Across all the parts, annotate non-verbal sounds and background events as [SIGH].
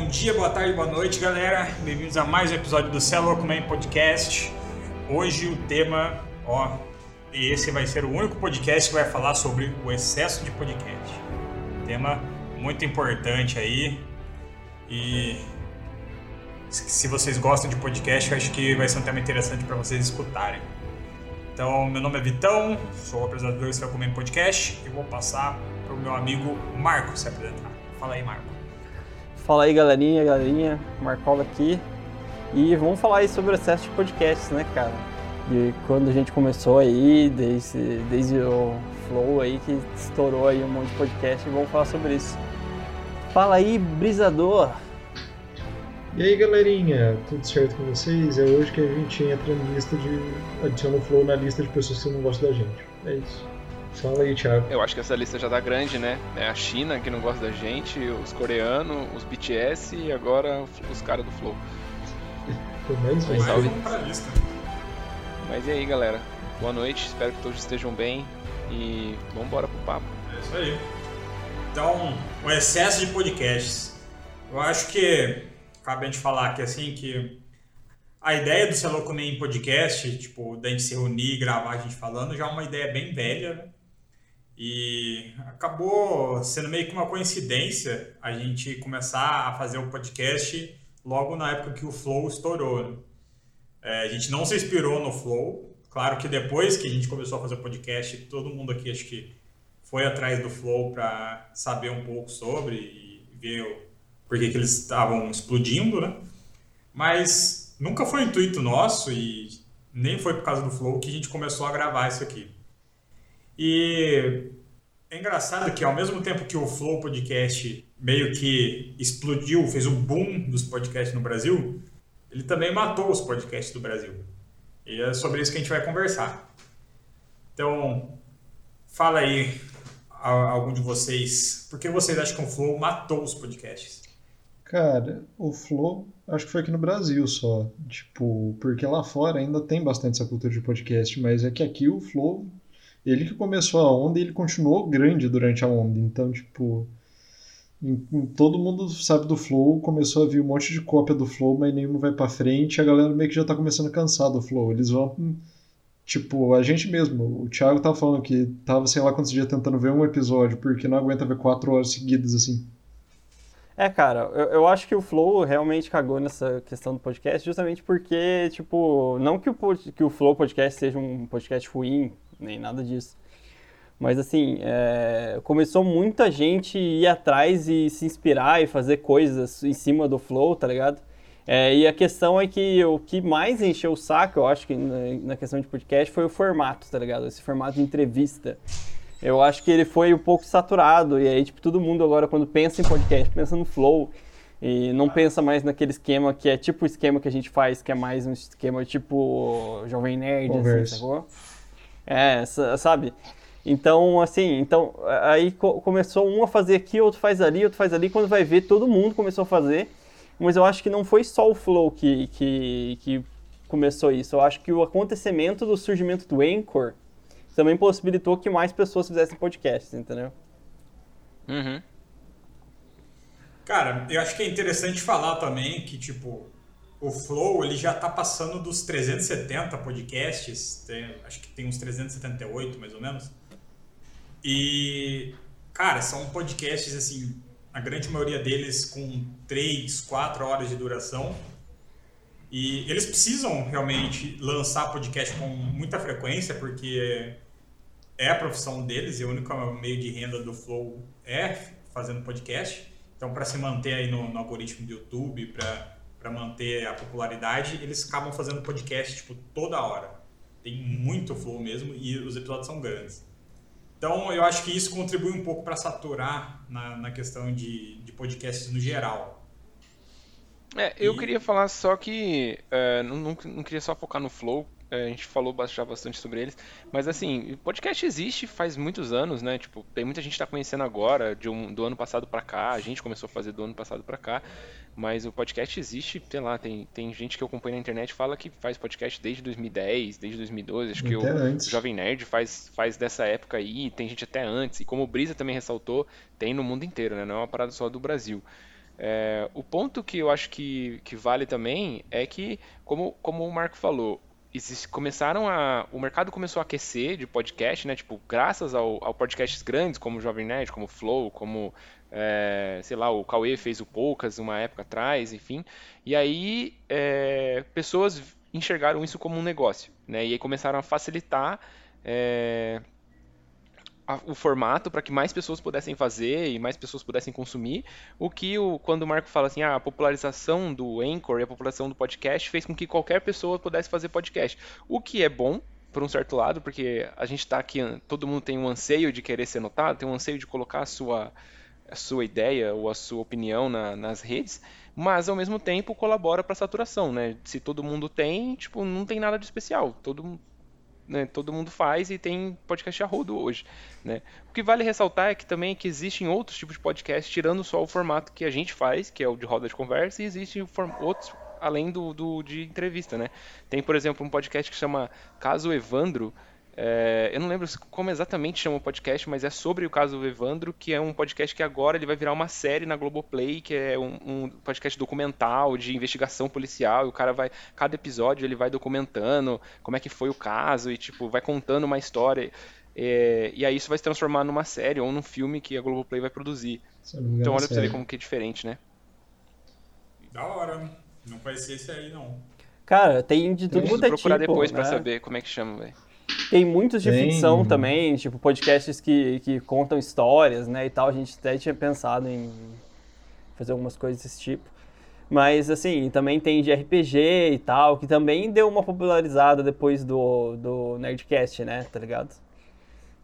Bom dia, boa tarde, boa noite, galera. Bem-vindos a mais um episódio do Cell Man Podcast. Hoje o tema, ó, e esse vai ser o único podcast que vai falar sobre o excesso de podcast. Tema muito importante aí. E se vocês gostam de podcast, eu acho que vai ser um tema interessante para vocês escutarem. Então, meu nome é Vitão, sou o apresentador do Cell Man Podcast e vou passar para o meu amigo Marco se apresentar. Fala aí, Marco. Fala aí, galerinha, galerinha, Marcola aqui. E vamos falar aí sobre o excesso de podcasts, né, cara? De quando a gente começou aí, desde, desde o Flow aí, que estourou aí um monte de podcast, e vamos falar sobre isso. Fala aí, brisador! E aí, galerinha, tudo certo com vocês? É hoje que a gente entra na lista de... adiciona o Flow na lista de pessoas que não gostam da gente. É isso. Fala aí, Thiago. Eu acho que essa lista já tá grande, né? É a China que não gosta da gente, os coreanos, os BTS e agora os caras do Flow. Pelo menos Mas um. salve. Mas e aí, galera? Boa noite, espero que todos estejam bem e vamos embora pro papo. É isso aí. Então, o excesso de podcasts. Eu acho que cabe a gente falar que assim que a ideia do Celo Comer em podcast, tipo, da gente se reunir e gravar a gente falando, já é uma ideia bem velha, né? E acabou sendo meio que uma coincidência a gente começar a fazer o podcast logo na época que o Flow estourou. né? É, a gente não se inspirou no Flow. Claro que depois que a gente começou a fazer o podcast, todo mundo aqui acho que foi atrás do Flow para saber um pouco sobre e ver por que, que eles estavam explodindo, né? Mas nunca foi intuito nosso e nem foi por causa do Flow que a gente começou a gravar isso aqui. E é engraçado que ao mesmo tempo que o Flow Podcast meio que explodiu, fez um boom dos podcasts no Brasil, ele também matou os podcasts do Brasil. E é sobre isso que a gente vai conversar. Então, fala aí a- algum de vocês, por que vocês acham que o Flow matou os podcasts? Cara, o Flow, acho que foi aqui no Brasil só. Tipo, porque lá fora ainda tem bastante essa cultura de podcast, mas é que aqui o Flow, ele que começou a onda e ele continuou grande durante a onda. Então, tipo, em- em- todo mundo sabe do Flow, começou a vir um monte de cópia do Flow, mas nenhuma vai pra frente. A galera meio que já tá começando a cansar do Flow. Eles vão. Tipo, a gente mesmo. O Thiago tava falando que tava, sei lá quantos dias tentando ver um episódio, porque não aguenta ver quatro horas seguidas assim. É, cara, eu, eu acho que o Flow realmente cagou nessa questão do podcast, justamente porque, tipo, não que o, que o Flow Podcast seja um podcast ruim, nem nada disso. Mas, assim, é, começou muita gente ir atrás e se inspirar e fazer coisas em cima do Flow, tá ligado? É, e a questão é que o que mais encheu o saco, eu acho que na, questão de podcast, foi o formato, tá ligado? Esse formato de entrevista. Eu acho que ele foi um pouco saturado, e aí, tipo, todo mundo agora, quando pensa em podcast, pensa no flow, e não pensa mais naquele esquema que é tipo o esquema que a gente faz, que é mais um esquema tipo Jovem Nerd, assim, Conversa. sacou? É, sa- sabe? Então, assim, então, aí co- começou um a fazer aqui, outro faz ali, outro faz ali, quando vai ver, todo mundo começou a fazer, mas eu acho que não foi só o Flow que, que, que começou isso, eu acho que o acontecimento do surgimento do Anchor também possibilitou que mais pessoas fizessem podcasts, entendeu? Uhum. Cara, eu acho que é interessante falar também que, tipo, o Flow, ele já tá passando dos 370 podcasts, tem- acho que tem uns 378, mais ou menos. E, cara, são podcasts, assim, a grande maioria deles com 3, 4 horas de duração. E eles precisam realmente lançar podcast com muita frequência, porque é a profissão deles e o único meio de renda do Flow é fazendo podcast. Então, para se manter aí no, no algoritmo do YouTube, para manter a popularidade, eles acabam fazendo podcast tipo toda hora. Tem muito flow mesmo e os episódios são grandes. Então, eu acho que isso contribui um pouco para saturar na, na questão de, de podcasts no geral. É, eu E- queria falar só que é, não, não, não queria só focar no Flow, a gente falou já bastante sobre eles, mas assim, o podcast existe faz muitos anos, né? Tipo, tem muita gente que tá conhecendo agora, de um, do ano passado pra cá, a gente começou a fazer do ano passado pra cá, mas o podcast existe, sei lá, tem, tem gente que eu acompanho na internet fala que faz podcast desde 2010, desde 2012, acho que o, o Jovem Nerd faz, faz dessa época aí, tem gente até antes, e como o Brisa também ressaltou, tem no mundo inteiro, né? Não é uma parada só do Brasil. É, o ponto que eu acho que, que vale também é que, como, como o Marco falou, começaram a. O mercado começou a aquecer de podcast, né? Tipo, graças ao, ao podcasts grandes, como o Jovem Nerd, como o Flow, como. É, sei lá, o Cauê fez o Poucas uma época atrás, enfim. E aí é, pessoas enxergaram isso como um negócio, né? E aí começaram a facilitar é, o formato para que mais pessoas pudessem fazer e mais pessoas pudessem consumir. O que, o, quando o Marco fala assim, ah, a popularização do Anchor e a população do podcast fez com que qualquer pessoa pudesse fazer podcast. O que é bom, por um certo lado, porque a gente está aqui, todo mundo tem um anseio de querer ser notado, tem um anseio de colocar a sua, a sua ideia ou a sua opinião na, nas redes, mas ao mesmo tempo colabora para a saturação, né? Se todo mundo tem, tipo, não tem nada de especial. Todo, né, todo mundo faz e tem podcast a rodo hoje. Né? O que vale ressaltar é que também que existem outros tipos de podcast, tirando só o formato que a gente faz, que é o de roda de conversa, e existem outros além do, do de entrevista. Né? Tem, por exemplo, um podcast que chama Caso Evandro, é, eu não lembro como exatamente chama o podcast, mas é sobre o caso do Evandro, que é um podcast que agora ele vai virar uma série na Globoplay, que é um, um, podcast documental de investigação policial, e o cara vai, cada episódio ele vai documentando como é que foi o caso, e tipo, vai contando uma história. É, e aí isso vai se transformar numa série ou num filme que a Globoplay vai produzir. Então olha pra você ver como que é diferente, né? Da hora. Não conhecia esse aí, não. Cara, tem de tudo quanto é procurar tipo, depois né? pra saber como é que chama, velho. Tem muitos de Tem. ficção também, tipo podcasts que, que contam histórias, né, e tal. A gente até tinha pensado em fazer algumas coisas desse tipo. Mas, assim, também tem de RPG e tal, que também deu uma popularizada depois do, do Nerdcast, né, tá ligado?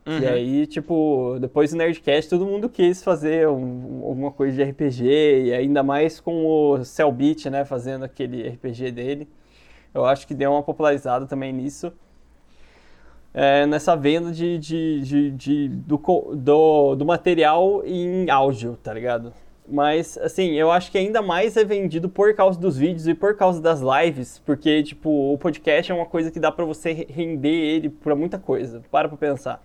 Uhum. E aí, tipo, depois do Nerdcast, todo mundo quis fazer um, alguma coisa de RPG, e ainda mais com o Cellbit, né, fazendo aquele RPG dele. Eu acho que deu uma popularizada também nisso é, nessa venda de, de, de, de do, do, do, material em áudio, tá ligado? Mas, assim, eu acho que ainda mais é vendido por causa dos vídeos e por causa das lives, porque, tipo, o podcast é uma coisa que dá pra você render ele pra muita coisa. Para pra pensar.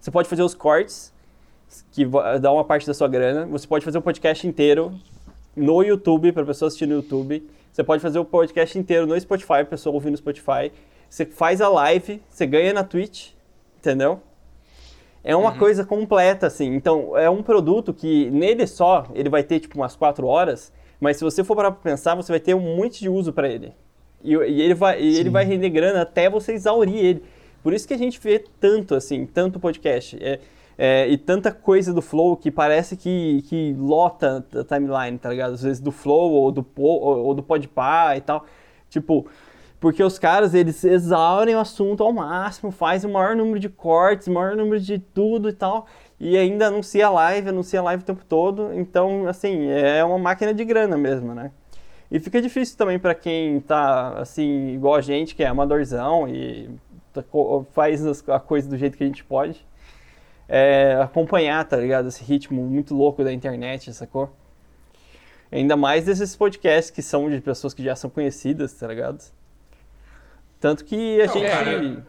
Você pode fazer os cortes, que dá uma parte da sua grana. Você pode fazer o podcast inteiro no YouTube, pra pessoa assistir no YouTube. Você pode fazer o podcast inteiro no Spotify, pra pessoa ouvir no Spotify. Você faz a live, você ganha na Twitch, entendeu? É uma uhum. coisa completa, assim. Então, é um produto que nele só, ele vai ter tipo umas 4 horas, mas se você for parar pra pensar, você vai ter um monte de uso para ele. E, e, ele vai, e ele vai render grana até você exaurir ele. Por isso que a gente vê tanto, assim, tanto podcast. É, é, e tanta coisa do Flow que parece que, que lota a timeline, tá ligado? Às vezes do Flow ou do, ou, ou do Podpah e tal. Tipo, porque os caras, eles exaurem o assunto ao máximo, fazem o maior número de cortes, o maior número de tudo e tal, e ainda anuncia live, anuncia live o tempo todo. Então, assim, é uma máquina de grana mesmo, né? E fica difícil também para quem tá, assim, igual a gente, que é amadorzão e tá faz a coisa do jeito que a gente pode, é, acompanhar, tá ligado? Esse ritmo muito louco da internet, sacou? Ainda mais desses podcasts que são de pessoas que já são conhecidas, tá ligado? Tanto que a Não, gente. Cara,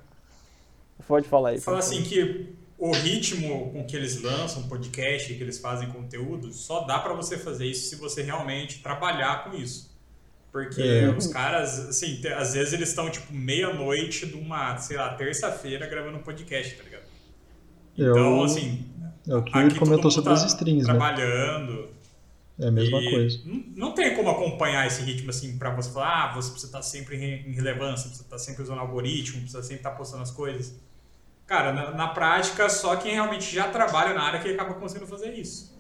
pode falar aí. Fala assim que o ritmo com que eles lançam podcast, que eles fazem conteúdo, só dá para você fazer isso se você realmente trabalhar com isso. Porque é. os caras, assim, às vezes eles estão tipo meia-noite de uma, sei lá, terça-feira gravando um podcast, tá ligado? Então, Eu... assim. É o que ele comentou sobre tá as strings, trabalhando, né? É a mesma e coisa. Não, tem como acompanhar esse ritmo assim para você falar, ah, você precisa estar sempre em relevância, precisa estar sempre usando algoritmo, precisa sempre estar postando as coisas. Cara, na, na prática, só quem realmente já trabalha na área que acaba conseguindo fazer isso.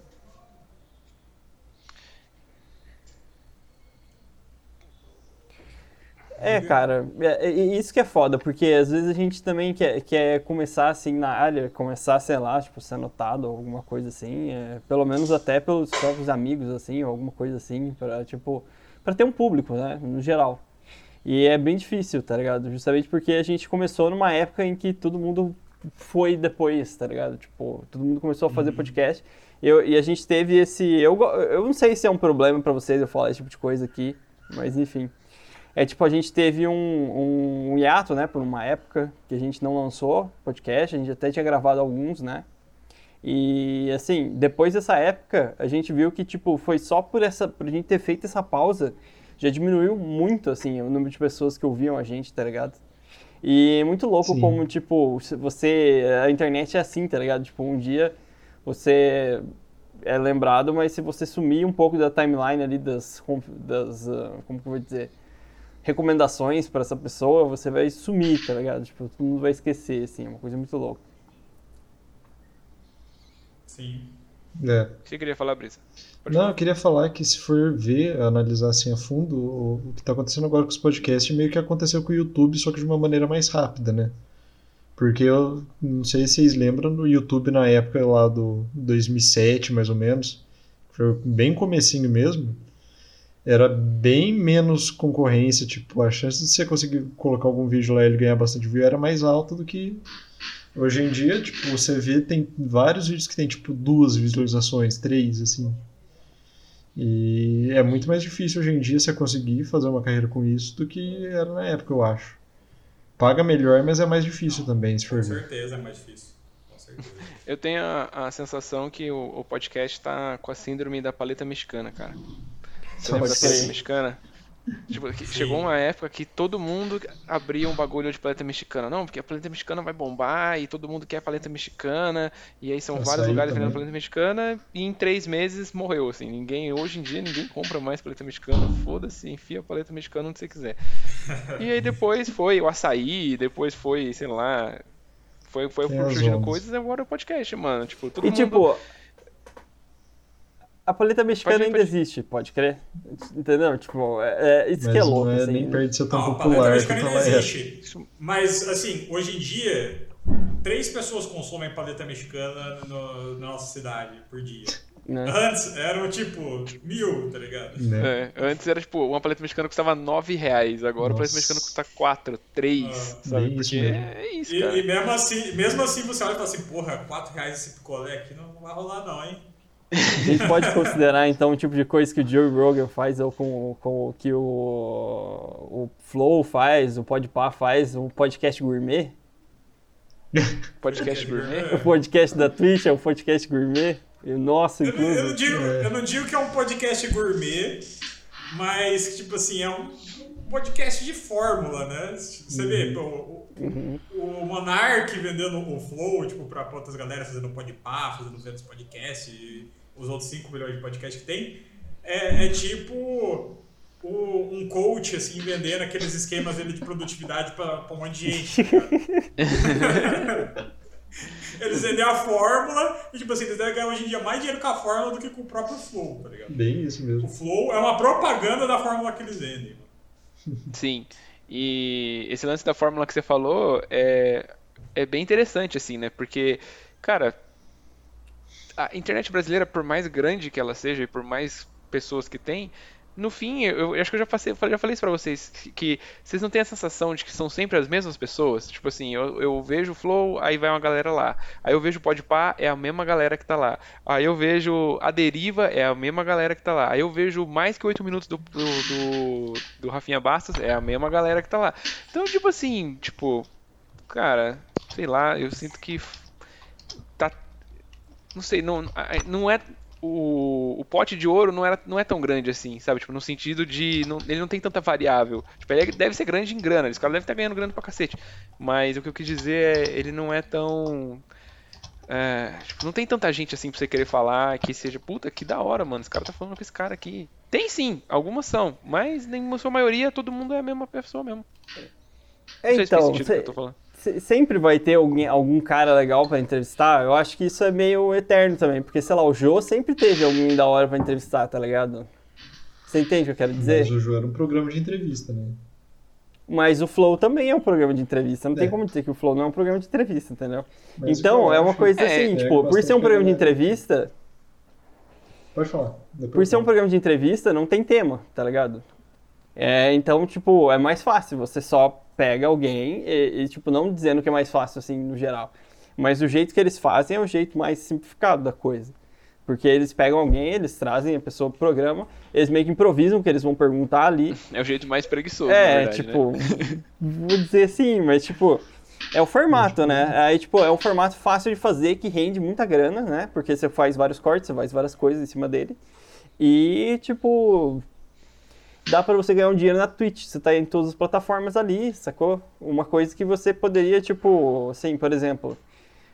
É, cara, é, é, isso que é foda, porque às vezes a gente também quer, quer começar assim na área, começar, sei lá, tipo, ser notado ou alguma coisa assim, é, pelo menos até pelos próprios amigos, assim, ou alguma coisa assim, pra, tipo, pra ter um público, né, no geral. E é bem difícil, tá ligado? Justamente porque a gente começou numa época em que todo mundo foi depois, tá ligado? Tipo, todo mundo começou a fazer uhum. podcast. Eu, e a gente teve esse. Eu, eu não sei se é um problema para vocês eu falar esse tipo de coisa aqui, mas enfim. É tipo, a gente teve um, um hiato, né, por uma época que a gente não lançou podcast, a gente até tinha gravado alguns, né? E assim, depois dessa época, a gente viu que tipo foi só por essa por a gente ter feito essa pausa, já diminuiu muito assim o número de pessoas que ouviam a gente, tá ligado? E é muito louco Sim. como tipo você a internet é assim, tá ligado? Tipo, um dia você é lembrado, mas se você sumir um pouco da timeline ali das das ah, como que eu vou dizer, recomendações para essa pessoa, você vai sumir, tá ligado? Tipo, todo mundo vai esquecer assim, é uma coisa muito louca. Sim. É. O que você queria falar, Brisa? Pode Não, falar. eu queria falar que se for ver, analisar assim a fundo, o, o que está acontecendo agora com os podcasts meio que aconteceu com o YouTube, só que de uma maneira mais rápida, né? Porque eu não sei se vocês lembram do YouTube na época lá do 2007, mais ou menos, foi bem comecinho mesmo, era bem menos concorrência, tipo, a chance de você conseguir colocar algum vídeo lá e ele ganhar bastante view era mais alta do que hoje em dia, tipo, você vê, tem vários vídeos que tem, tipo, duas visualizações, três, assim. E é muito mais difícil hoje em dia você conseguir fazer uma carreira com isso do que era na época, eu acho. Paga melhor, mas é mais difícil também, se for Com certeza é mais difícil. Com certeza. Eu tenho a, a sensação que o, o podcast tá com a síndrome da paleta mexicana, cara. Você lembra da mexicana? Tipo, chegou uma época que todo mundo abria um bagulho de paleta mexicana. Não, porque a paleta mexicana vai bombar e todo mundo quer a paleta mexicana. E aí são Açaí vários lugares também. vendendo paleta mexicana e em três meses morreu, assim. Ninguém, hoje em dia, ninguém compra mais paleta mexicana. Foda-se, enfia a paleta mexicana onde você quiser. E aí depois foi o açaí, depois foi, sei lá... Foi, foi surgindo coisas, agora é o podcast, mano. Tipo, todo E mundo... tipo, a paleta mexicana ir, ainda pode existe, pode crer? Entendeu? Tipo, é, é isso Mas que é não louco, é assim. nem perto de ser tão Não, a paleta popular mexicana quanto ainda é. existe. Mas, assim, hoje em dia, três pessoas consomem paleta mexicana no- na nossa cidade por dia. Né? Antes eram tipo mil, tá ligado? Né? É, antes era tipo, uma paleta mexicana custava 9 reais, agora a paleta mexicana custa 4, 3, Ah, sabe? isso Porque mesmo. é isso, E, cara. e mesmo, assim, mesmo assim você olha e fala assim, porra, 4 reais esse picolé aqui não vai rolar não, hein? A gente pode considerar, então, o tipo de coisa que o Joe Rogan faz ou com, com o que o, o Flow faz, o Podpah faz, o podcast gourmet? [LAUGHS] Podcast gourmet. O podcast da Twitch é o podcast gourmet? E o nosso, Eu, não- eu não incluso. digo, É. eu não digo que é um podcast gourmet, mas tipo assim, é um podcast de fórmula, né? Você vê, pô, o, Uhum. o Monark vendendo o Flow, tipo, pra outras galera fazendo podpah, fazendo podcasts, os outros 5 milhões de podcasts que tem, é, é tipo o- um coach, assim, vendendo aqueles esquemas dele de produtividade pra, pra um monte de gente. tá? [LAUGHS] Eles vendem a fórmula e, tipo assim, eles devem ganhar hoje em dia mais dinheiro com a fórmula do que com o próprio Flow, tá ligado? Bem isso O mesmo. Flow é uma propaganda da fórmula que eles vendem. Sim. E esse lance da fórmula que você falou é, é bem interessante, assim, né? Porque, cara, a internet brasileira, por mais grande que ela seja e por mais pessoas que tem, no fim, eu, eu acho que eu já, passei, já falei isso pra vocês, que vocês não têm a sensação de que são sempre as mesmas pessoas? Tipo assim, eu, eu vejo o Flow, aí vai uma galera lá. Aí eu vejo o Podpah, é a mesma galera que tá lá. Aí eu vejo a Deriva, é a mesma galera que tá lá. Aí eu vejo mais que 8 minutos do, do, do, do Rafinha Bastos, é a mesma galera que tá lá. Então, tipo assim, tipo, cara, sei lá, eu sinto que tá. Não sei, não, não é. O, o pote de ouro não, era, não é tão grande assim, sabe? Tipo, no sentido de. Não, ele não tem tanta variável. Tipo, ele deve ser grande em grana, esse cara deve estar ganhando grana pra cacete. Mas o que eu quis dizer é, ele não é tão. É, tipo, não tem tanta gente assim pra você querer falar que seja, puta, que da hora, mano. Esse cara tá falando com esse cara aqui. Tem sim, algumas são, mas em sua maioria todo mundo é a mesma pessoa mesmo. É, Não sei se faz então, sentido o que cê- sempre vai ter alguém, algum cara legal pra entrevistar. Eu acho que isso é meio eterno também, porque, sei lá, o Jô sempre teve alguém da hora pra entrevistar, tá ligado? Você entende o que eu quero dizer? Mas o Ju era um programa de entrevista, né? Mas o Flow também é um programa de entrevista. Não tem É. como dizer que o Flow não é um programa de entrevista, entendeu? Mas então, eu é uma coisa [LAUGHS] É, assim, é, tipo, por ser um programa de galera- entrevista, Pode falar. Por ser um programa de entrevista, não tem tema, tá ligado? É, então, tipo, é mais fácil. Você só pega alguém e, e, tipo, não dizendo que é mais fácil, assim, no geral. Mas o jeito que eles fazem é o jeito mais simplificado da coisa. Porque eles pegam alguém, eles trazem a pessoa pro programa, eles meio que improvisam o que eles vão perguntar ali. É o jeito mais preguiçoso, É, verdade, né? tipo, vou dizer assim, mas tipo, É o formato, né? Aí, tipo, é um formato fácil de fazer, que rende muita grana, né? Porque você faz vários cortes, você faz várias coisas em cima dele. E, tipo, dá para você ganhar um dinheiro na Twitch. Você tá em todas as plataformas ali, sacou? Uma coisa que você poderia, tipo, assim, por exemplo,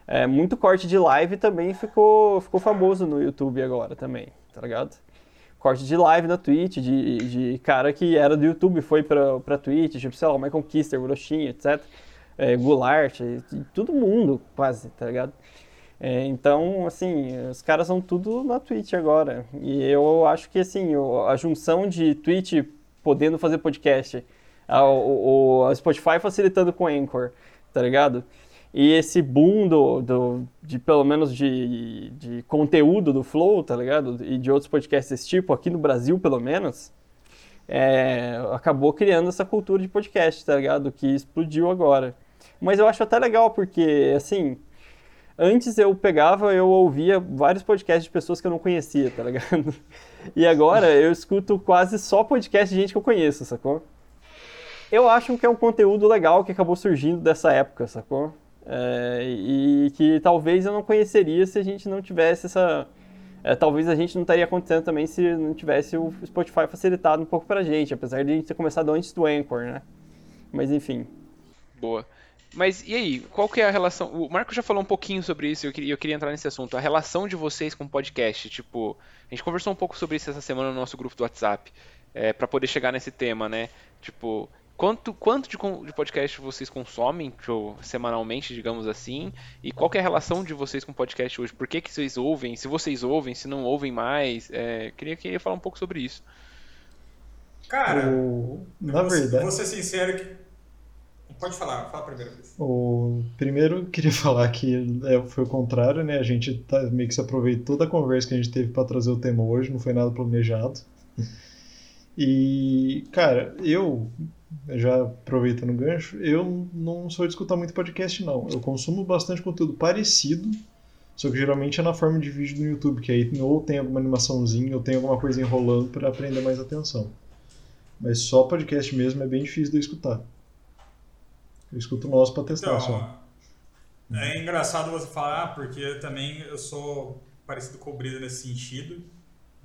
é, muito corte de live também ficou, ficou famoso no YouTube agora também, tá ligado? Corte de live na Twitch, de, de cara que era do YouTube, foi pra, pra Twitch, tipo, sei lá, o Michael Kister, o Rochinha, etc é, Goulart, todo mundo quase, tá ligado? É, então, assim, os caras são tudo na Twitch agora. E eu acho que, assim, a junção de Twitch podendo fazer podcast, a, o, a Spotify facilitando com Anchor, tá ligado? E esse boom do, do, de pelo menos de, de conteúdo do Flow, tá ligado? E de outros podcasts desse tipo, aqui no Brasil pelo menos, é, acabou criando essa cultura de podcast, tá ligado? Que explodiu agora. Mas eu acho até legal, porque, assim, antes eu pegava, eu ouvia vários podcasts de pessoas que eu não conhecia, tá ligado? [LAUGHS] E agora eu escuto quase só podcast de gente que eu conheço, sacou? Eu acho que é um conteúdo legal que acabou surgindo dessa época, sacou? É, e que talvez eu não conheceria se a gente não tivesse essa. É, talvez a gente não estaria acontecendo também se não tivesse o Spotify facilitado um pouco pra gente, apesar de a gente ter começado antes do Anchor, né? Mas enfim. Boa. Mas e aí, qual que é a relação? O Marco já falou um pouquinho sobre isso e eu queria, eu queria entrar nesse assunto. A relação de vocês com o podcast. Tipo, a gente conversou um pouco sobre isso essa semana no nosso grupo do WhatsApp, é, para poder chegar nesse tema, né? Tipo, quanto, quanto de, de podcast vocês consomem tipo, semanalmente, digamos assim? E qual que é a relação de vocês com o podcast hoje? Por que, que vocês ouvem? Se vocês ouvem, se não ouvem mais? É, queria, queria falar um pouco sobre isso. Cara, o... na vou, verdade. Vou ser sincero que Pode falar, fala primeiro. O primeiro queria [LAUGHS] falar que é, foi o contrário, né? A gente tá, meio que se aproveitou da conversa que a gente teve para trazer o tema hoje, não foi nada planejado. [LAUGHS] E, cara, eu já aproveitando o gancho, eu não sou de escutar muito podcast, não. Eu consumo bastante conteúdo parecido, só que geralmente é na forma de vídeo no YouTube, que aí ou tem alguma animaçãozinha, ou tem alguma coisa enrolando para prender mais atenção. Mas só podcast mesmo é bem difícil de eu escutar. Eu escuto o nosso para testar então, só. É engraçado você falar, porque também eu sou parecido com o Brisa nesse sentido,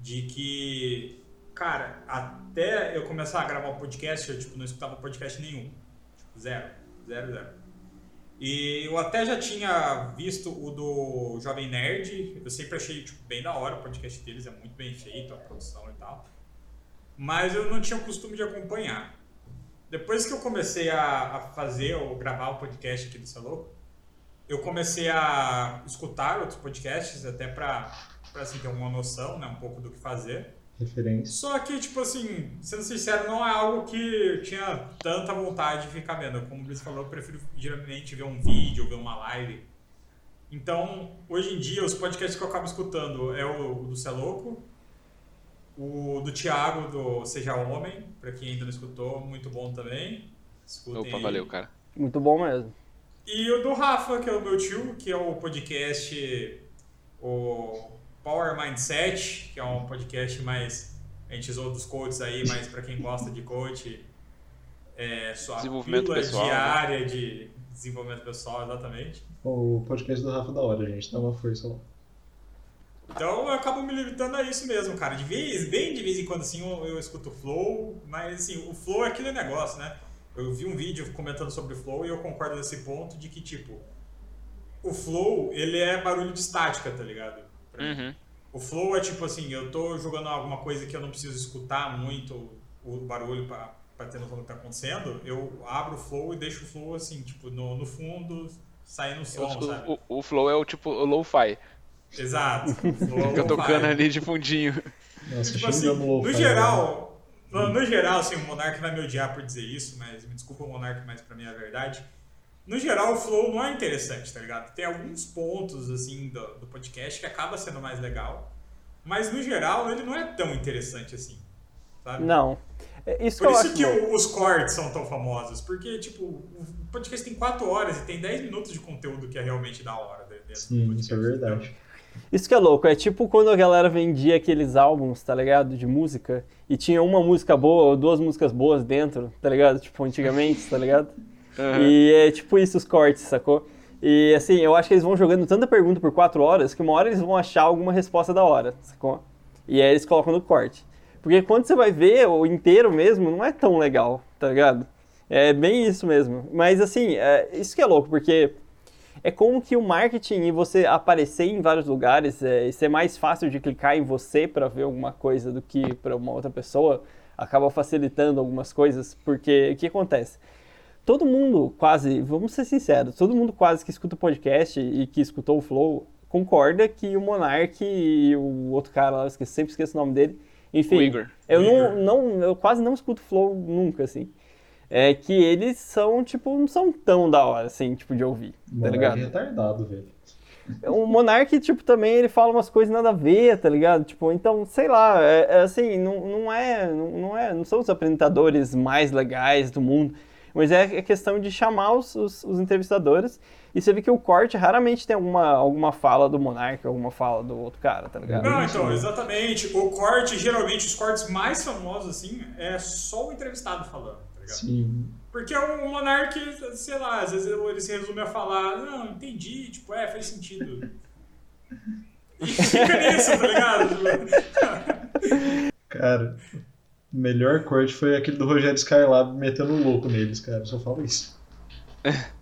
de que, cara, até eu começar a gravar um podcast, eu tipo, não escutava podcast nenhum. Tipo, zero. Zero, zero. E eu até já tinha visto o do Jovem Nerd, eu sempre achei tipo, bem da hora o podcast deles, é muito bem feito, a produção e tal. Mas eu não tinha o costume de acompanhar. Depois que eu comecei a, a fazer ou gravar o podcast aqui do Salou, eu comecei a escutar outros podcasts até para assim, ter uma noção, né, um pouco do que fazer. Referência. Só que, tipo assim, sendo sincero, não é algo que eu tinha tanta vontade de ficar vendo. Como o Luiz falou, eu prefiro geralmente ver um vídeo ou ver uma live. Então, hoje em dia, os podcasts que eu acabo escutando é o, o do Cé Louco, o do Thiago, do Seja Homem, para quem ainda não escutou, muito bom também. Escutem Opa, aí. valeu, cara. Muito bom mesmo. E o do Rafa, que é o meu tio, que é o podcast o Power Mindset, que é um podcast mais. A gente usou dos coaches aí, mas para quem gosta de coach, é sua desenvolvimento pessoal, né? diária né? de desenvolvimento pessoal, exatamente. O podcast do Rafa da hora, gente, dá uma força lá. Então eu acabo me limitando a isso mesmo, cara. De vez, bem de vez em quando assim eu, eu escuto o flow, mas assim, o flow é aquele negócio, né? Eu vi um vídeo comentando sobre o flow e eu concordo nesse ponto de que, tipo, o flow, ele é barulho de estática, tá ligado? Uhum. O flow é tipo assim, eu tô jogando alguma coisa que eu não preciso escutar muito o barulho pra, pra ter noção do que tá acontecendo, eu abro o flow e deixo o flow assim, tipo, no, no fundo, saindo o som, o, sabe? O, o flow é o tipo o lo-fi. Exato. [LAUGHS] Fica tocando ali de fundinho. Nossa, tipo assim, no né? geral, no, no, geral, assim, o Monark vai me odiar por dizer isso, mas me desculpa o Monark, mas pra mim é a verdade. No geral, o flow não é interessante, tá ligado? Tem alguns pontos, assim, do, do podcast que acaba sendo mais legal, mas no geral ele não é tão interessante assim, sabe? Não. É, isso Por que isso que o, os cortes são tão famosos, porque, tipo, o podcast tem 4 horas e tem 10 minutos de conteúdo que é realmente da hora dentro Sim, do podcast. Isso é verdade. Então, isso que é louco, é tipo quando a galera vendia aqueles álbuns, tá ligado? De música, e tinha uma música boa ou duas músicas boas dentro, tá ligado? Tipo, antigamente, tá ligado? [LAUGHS] Uhum. E é tipo isso os cortes, sacou? E assim, eu acho que eles vão jogando tanta pergunta por quatro horas que uma hora eles vão achar alguma resposta da hora, sacou? E aí eles colocam no corte. Porque quando você vai ver o inteiro mesmo, não é tão legal, tá ligado? É bem isso mesmo. Mas assim, é, isso que é louco, porque é como que o marketing e você aparecer em vários lugares é, e ser mais fácil de clicar em você para ver alguma coisa do que para uma outra pessoa acaba facilitando algumas coisas, porque o que acontece? Todo mundo quase, vamos ser sinceros, todo mundo quase que escuta o podcast e que escutou o Flow concorda que o Monark e o outro cara lá, eu esqueci, sempre esqueço o nome dele, enfim, o Igor. eu não, não, eu quase não escuto Flow nunca, assim é que eles são, tipo, não são tão da hora, assim, tipo, de ouvir, tá ligado? É retardado, velho. O Monark, tipo, também ele fala umas coisas nada a ver, tá ligado? Tipo, então, sei lá, é, é assim, não, não é, não é, não são os apresentadores mais legais do mundo, mas é questão de chamar os, os, os entrevistadores e você vê que o corte raramente tem alguma, alguma fala do Monark, alguma fala do outro cara, tá ligado? Não, então, exatamente. O corte, geralmente, os cortes mais famosos, assim, é só o entrevistado falando ligado? Sim. Porque o Monark, sei lá, às vezes ele se resume a falar, não, entendi, tipo, é, faz sentido. [LAUGHS] E fica nisso, tá ligado? [LAUGHS] cara, o melhor corte foi aquele do Rogério Skylab metendo um louco neles, cara. Eu só falo isso. [LAUGHS]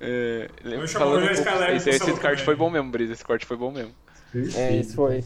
É, falando um pouco, esse, esse corte foi bom mesmo, Brisa. Esse corte foi bom mesmo. É, isso foi.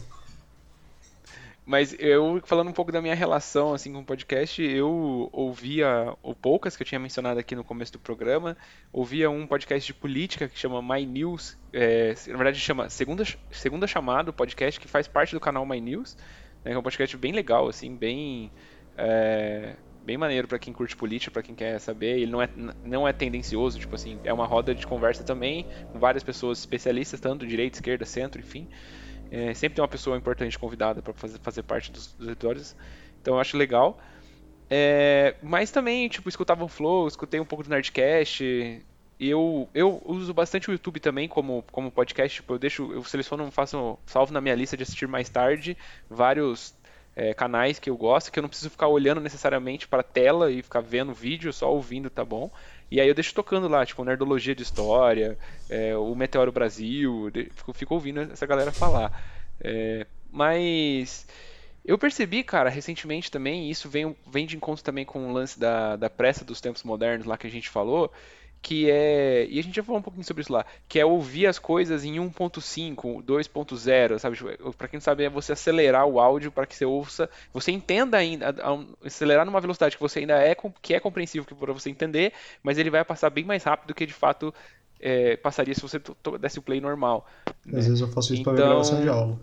Mas eu, falando um pouco da minha relação assim com o podcast, eu ouvia o poucas que eu tinha mencionado aqui no começo do programa, ouvia um podcast de política que chama My News, é, na verdade chama Segunda, Segunda Chamada, o podcast que faz parte do canal My News, né, é um podcast bem legal, assim, bem... É, bem maneiro para quem curte política, para quem quer saber. Ele não é, não é tendencioso, tipo assim, é uma roda de conversa também, com várias pessoas especialistas, tanto direita, esquerda, centro, enfim. É, sempre tem uma pessoa importante convidada para fazer, fazer parte dos, dos episódios. Então eu acho legal. É, mas também, tipo, escutava o Flow, escutei um pouco do Nerdcast. Eu, eu uso bastante o YouTube também como, como podcast. Tipo, eu deixo, eu seleciono, faço, salvo na minha lista de assistir mais tarde vários é, canais que eu gosto, que eu não preciso ficar olhando necessariamente para a tela e ficar vendo vídeo, só ouvindo tá bom. E aí eu deixo tocando lá, tipo, Nerdologia de História, é, o Meteoro Brasil, fico, fico, ouvindo essa galera falar. É, mas eu percebi, cara, recentemente também, e isso vem, vem de encontro também com o lance da, da pressa dos tempos modernos lá que a gente falou, que é. E a gente já falou um pouquinho sobre isso lá, que é ouvir as coisas em 1.5, 2.0, sabe? Tipo, para quem não sabe, é você acelerar o áudio para que você ouça, você entenda ainda, acelerar numa velocidade que você ainda é que é compreensível para você entender, mas ele vai passar bem mais rápido do que de fato é, passaria se você desse o play normal. Às né? vezes eu faço isso então... para gravação de aula.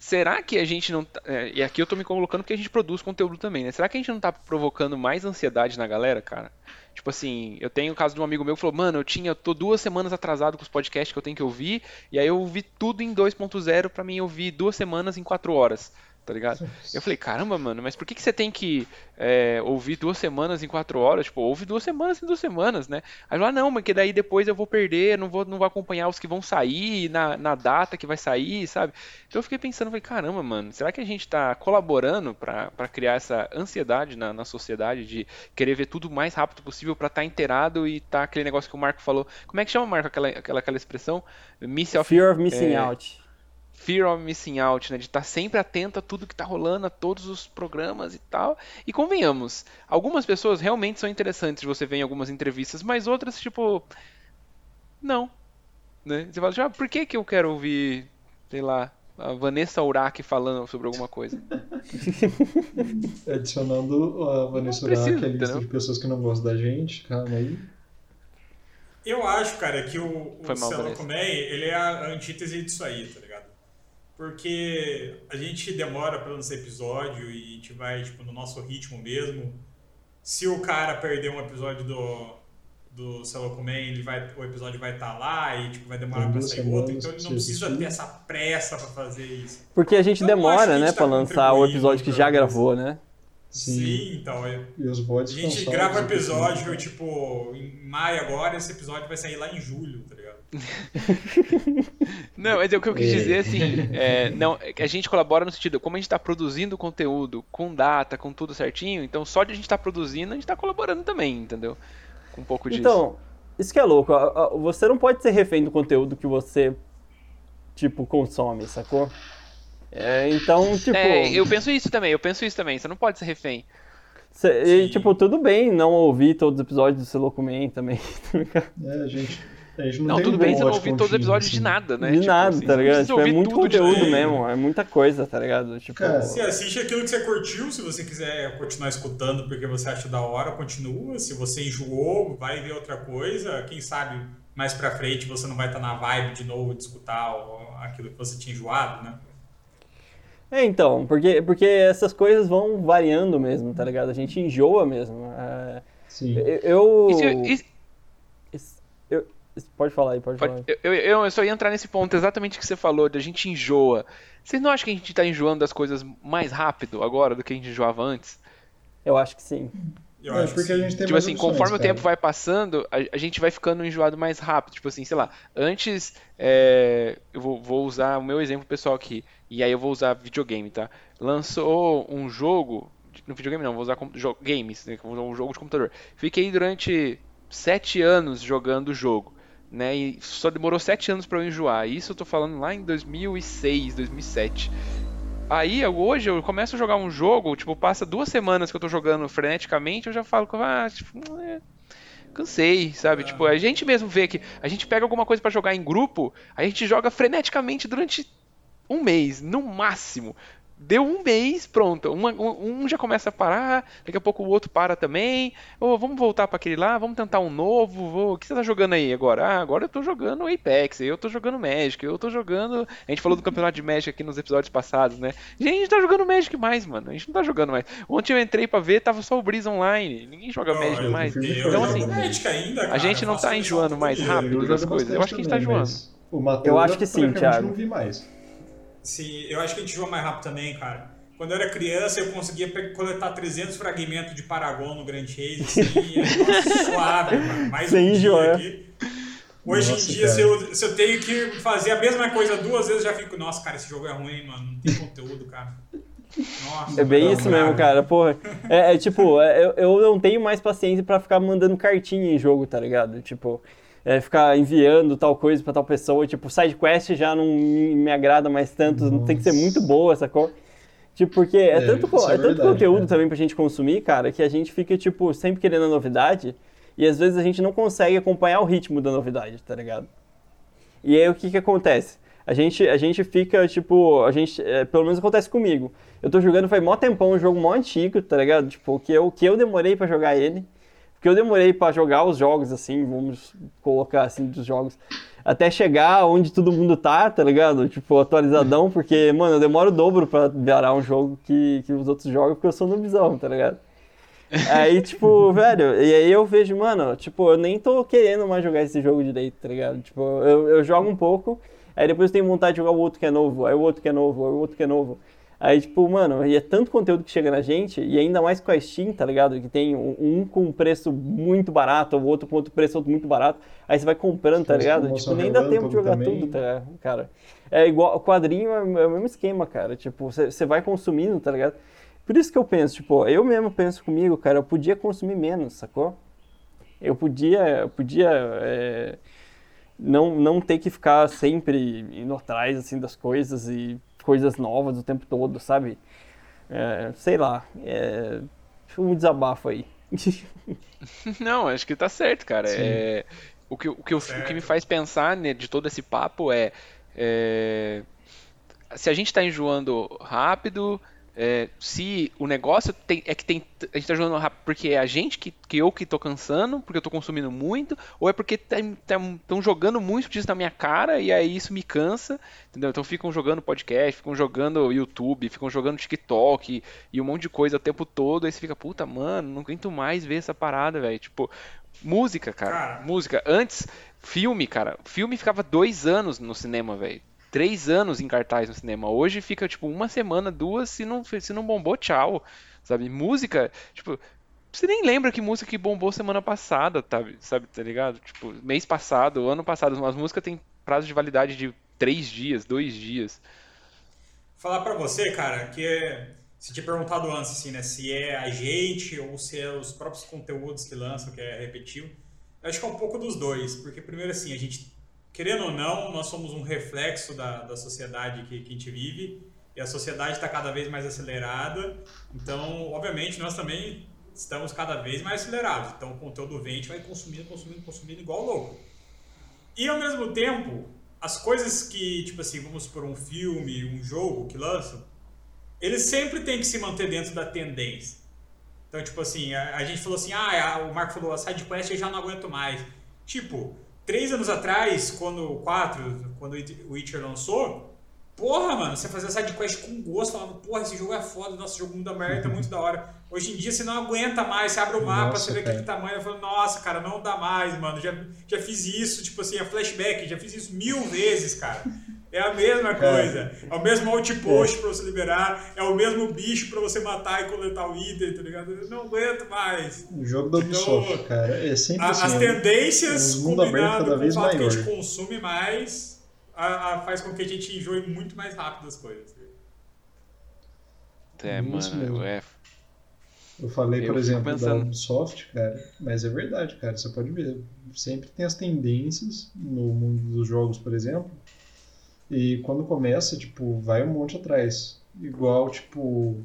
Será que a gente não. Tá, é, e aqui eu tô me colocando porque a gente produz conteúdo também, né? Será que a gente não tá provocando mais ansiedade na galera, cara? Tipo assim, eu tenho o caso de um amigo meu que falou, mano, eu tinha, tô duas semanas atrasado com os podcasts que eu tenho que ouvir, e aí eu ouvi tudo em 2.0 para mim ouvir duas semanas em quatro horas tá ligado? Eu falei, caramba, mano, mas por que, que você tem que é, ouvir duas semanas em quatro horas? Tipo, ouve duas semanas em duas semanas, né? Aí lá, não, mas que daí depois eu vou perder, não vou, não vou acompanhar os que vão sair na, na data que vai sair, sabe? Então eu fiquei pensando, falei, caramba, mano, será que a gente tá colaborando para criar essa ansiedade na, na sociedade de querer ver tudo o mais rápido possível para estar tá inteirado e tá aquele negócio que o Marco falou. Como é que chama, Marco, aquela, aquela, aquela expressão? Miss of, Fear of missing é, out fear of missing out, né? De estar sempre atento a tudo que está rolando, a todos os programas e tal. E convenhamos, algumas pessoas realmente são interessantes, você vê em algumas entrevistas, mas outras, tipo, não. Né? Você fala, assim, ah, por que, que eu quero ouvir, sei lá, a Vanessa Urach falando sobre alguma coisa? [LAUGHS] Adicionando a Vanessa Urach à lista de pessoas que não gostam da gente, calma aí. Eu acho, cara, que o, o Celo Comey, ele é a antítese disso aí, tá? Porque a gente demora para lançar episódio e a gente vai tipo no nosso ritmo mesmo. Se o cara perder um episódio do do Celocuman, ele vai o episódio vai estar tá lá e tipo vai demorar para sair outro, então ele não precisa ter essa pressa para fazer isso. Porque a gente então, demora, né, tá para lançar o episódio que já gravou, né? Sim, Sim então. É, e os bots a gente grava o episódio, tipo, em maio agora, esse episódio vai sair lá em julho, tá ligado? [LAUGHS] não, mas é o que eu quis dizer, assim, é, não, é a gente colabora no sentido, como a gente está produzindo conteúdo com data, com tudo certinho, então só de a gente estar tá produzindo, a gente está colaborando também, entendeu? com um pouco disso. Então, isso que é louco. Você não pode ser refém do conteúdo que você, tipo, consome, sacou? É, então, tipo. É, eu penso isso também, eu penso isso também. Você não pode ser refém. Cê, e, tipo, tudo bem não ouvir todos os episódios do Selocumen também. [LAUGHS] é, gente. Não, não tudo bem você não ouvir todos os episódios assim. de nada, né? De tipo, nada, assim, tá ligado? Tipo, é muito conteúdo mesmo, é muita coisa, tá ligado? Tipo, Cara, se assiste aquilo que você curtiu, se você quiser continuar escutando porque você acha da hora, continua. Se você enjoou, vai ver outra coisa. Quem sabe mais pra frente você não vai estar tá na vibe de novo de escutar aquilo que você tinha enjoado, né? É, então, porque, porque essas coisas vão variando mesmo, tá ligado? A gente enjoa mesmo. É, Sim. Eu. eu, pode falar aí, pode, pode falar. Aí. Eu, eu, eu, só ia entrar nesse ponto exatamente que você falou, de a gente enjoa. Vocês não acham que a gente tá enjoando das coisas mais rápido agora do que a gente enjoava antes? Eu acho que sim. Eu é, porque a gente tem tipo assim, opções, conforme cara. o tempo vai passando, a, a, gente vai ficando enjoado mais rápido. Tipo assim, sei lá, antes, é, eu vou, vou, usar o meu exemplo pessoal aqui, e aí eu vou usar videogame, tá? Lançou um jogo, no videogame não, vou usar games, né, um jogo de computador. Fiquei durante sete anos jogando o jogo, né? E só demorou sete anos para eu enjoar. Isso eu tô falando lá em 2006, 2007. Aí, hoje, eu começo a jogar um jogo, tipo, passa duas semanas que eu tô jogando freneticamente, eu já falo que, ah, tipo, é, cansei, sabe? É. Tipo, a gente mesmo vê que a gente pega alguma coisa para jogar em grupo, a gente joga freneticamente durante um mês, no máximo. Deu um mês, pronto. Uma, um, já começa a parar, daqui a pouco o outro para também. Oh, vamos voltar para aquele lá, vamos tentar um novo. O que você tá jogando aí agora? Ah, agora eu tô jogando Apex, eu tô jogando Magic, eu tô jogando. A gente falou do campeonato de Magic aqui nos episódios passados, né? Gente, a gente tá jogando Magic mais, mano. A gente não tá jogando mais. Ontem eu entrei para ver, tava só o Breeze Online. Ninguém joga Magic mais. Então, assim, ainda, a gente não tá enjoando mais rápido das coisas. Eu acho que a gente tá enjoando. Eu acho que sim, Thiago. Não vi mais. Sim, eu acho que a gente joga mais rápido também, cara. Quando eu era criança, eu conseguia coletar 300 fragmentos de Paragon no Grand Chase, assim, e nossa, [LAUGHS] suave. Mais Sem um dia aqui. Hoje nossa, em dia, se eu, se eu tenho que fazer a mesma coisa duas vezes, eu já fico, nossa, cara, esse jogo é ruim, mano. Não tem conteúdo, cara. Nossa, é bem isso mesmo, cara. Porra, é, é tipo, é, eu, eu não tenho mais paciência para ficar mandando cartinha em jogo, tá ligado? Tipo, é, ficar enviando tal coisa para tal pessoa. Tipo, side quest já não me agrada mais tanto, Nossa. tem que ser muito boa, sacou? Tipo, porque é, é tanto, é, é tanto conteúdo cara. também pra gente consumir, cara, que a gente fica, tipo, sempre querendo a novidade e às vezes a gente não consegue acompanhar o ritmo da novidade, tá ligado? E aí o que que acontece? A gente, a gente fica, tipo, a gente, é, pelo menos acontece comigo. Eu tô jogando faz mó tempão, um jogo mó antigo, tá ligado? Tipo, que eu, que eu demorei para jogar ele. Porque eu demorei para jogar os jogos, assim, vamos colocar assim, dos jogos, até chegar onde todo mundo tá, tá ligado? Tipo, atualizadão, porque, mano, eu demoro o dobro pra virar um jogo que, que os outros jogam, porque eu sou noobzão, tá ligado? Aí, tipo, [LAUGHS] velho, e aí eu vejo, mano, tipo, eu nem tô querendo mais jogar esse jogo direito, tá ligado? Tipo, eu, eu jogo um pouco, aí depois eu tenho vontade de jogar o outro que é novo, aí o outro que é novo, aí o outro que é novo. Aí, tipo, mano, e é tanto conteúdo que chega na gente, e ainda mais com a Steam, tá ligado? Que tem um, um com um preço muito barato, o outro com outro preço outro muito barato. Aí você vai comprando, tá ligado? Tipo, nem dá tempo de jogar também. tudo, tá, cara? É igual, o quadrinho é, é o mesmo esquema, cara. Tipo, você vai consumindo, tá ligado? Por isso que eu penso, tipo, eu mesmo penso comigo, cara, eu podia consumir menos, sacou? Eu podia, eu podia é, não, não ter que ficar sempre indo atrás, assim, das coisas e coisas novas o tempo todo, sabe? É, sei lá, é um desabafo aí. [LAUGHS] Não, acho que tá certo, cara. É, o, que, o, que, o, o que me faz pensar né, de todo esse papo é, é se a gente está enjoando rápido, é, se o negócio tem, é que tem, a gente tá jogando rápido porque é a gente que, que eu que tô cansando, porque eu tô consumindo muito, ou é porque estão jogando muito disso na minha cara e aí isso me cansa, entendeu? Então ficam jogando podcast, ficam jogando YouTube, ficam jogando TikTok e, e um monte de coisa o tempo todo, aí você fica, puta, mano, não aguento mais ver essa parada, velho. Tipo, música, cara, cara, música. Antes, filme, cara, filme ficava dois anos no cinema, velho três anos em cartaz no cinema. Hoje fica, tipo, uma semana, duas, se não, se não bombou, tchau. Sabe? Música, tipo, você nem lembra que música que bombou semana passada, tá, sabe, tá ligado? Tipo, mês passado, ano passado, as músicas têm prazo de validade de três dias, dois dias. Falar para você, cara, que é, se te perguntado antes, assim, né, se é a gente ou se é os próprios conteúdos que lançam, que é repetitivo. Eu acho que é um pouco dos dois, porque primeiro assim, a gente, querendo ou não, nós somos um reflexo da, da sociedade que, que a gente vive, e a sociedade está cada vez mais acelerada, então, obviamente, nós também estamos cada vez mais acelerados. Então, o conteúdo vem, a gente vai consumindo, consumindo, consumindo igual louco. E, ao mesmo tempo, as coisas que, tipo assim, vamos por um filme, um jogo que lançam, eles sempre têm que se manter dentro da tendência. Então, tipo assim, a, a gente falou assim, ah, o Marco falou, a sidequest eu já não aguento mais. Tipo, três anos atrás, quando, quatro, quando o Witcher lançou, Porra, mano, você fazia sidequest com gosto, falava, porra, esse jogo é foda, nosso jogo mundo aberto é muito da hora. Hoje em dia você não aguenta mais, você abre o mapa, nossa, você vê aquele tamanho, eu falo, nossa, cara, não dá mais, mano. Já, já fiz isso, tipo assim, a flashback, já fiz isso mil vezes, cara. É a mesma coisa. É o mesmo outpost é. pra você liberar, é o mesmo bicho pra você matar e coletar o item, tá ligado? Eu não aguento mais. O jogo da Ubisoft, então, cara, é sempre a, assim. As tendências combinadas com o fato maior. que a gente consome mais a, a, faz com que a gente enjoe muito mais rápido as coisas. É, mano, é. Eu falei, por exemplo, pensando... da Ubisoft, cara, mas é verdade, cara, você pode ver. Sempre tem as tendências no mundo dos jogos, por exemplo, e quando começa, tipo, vai um monte atrás. Igual, tipo,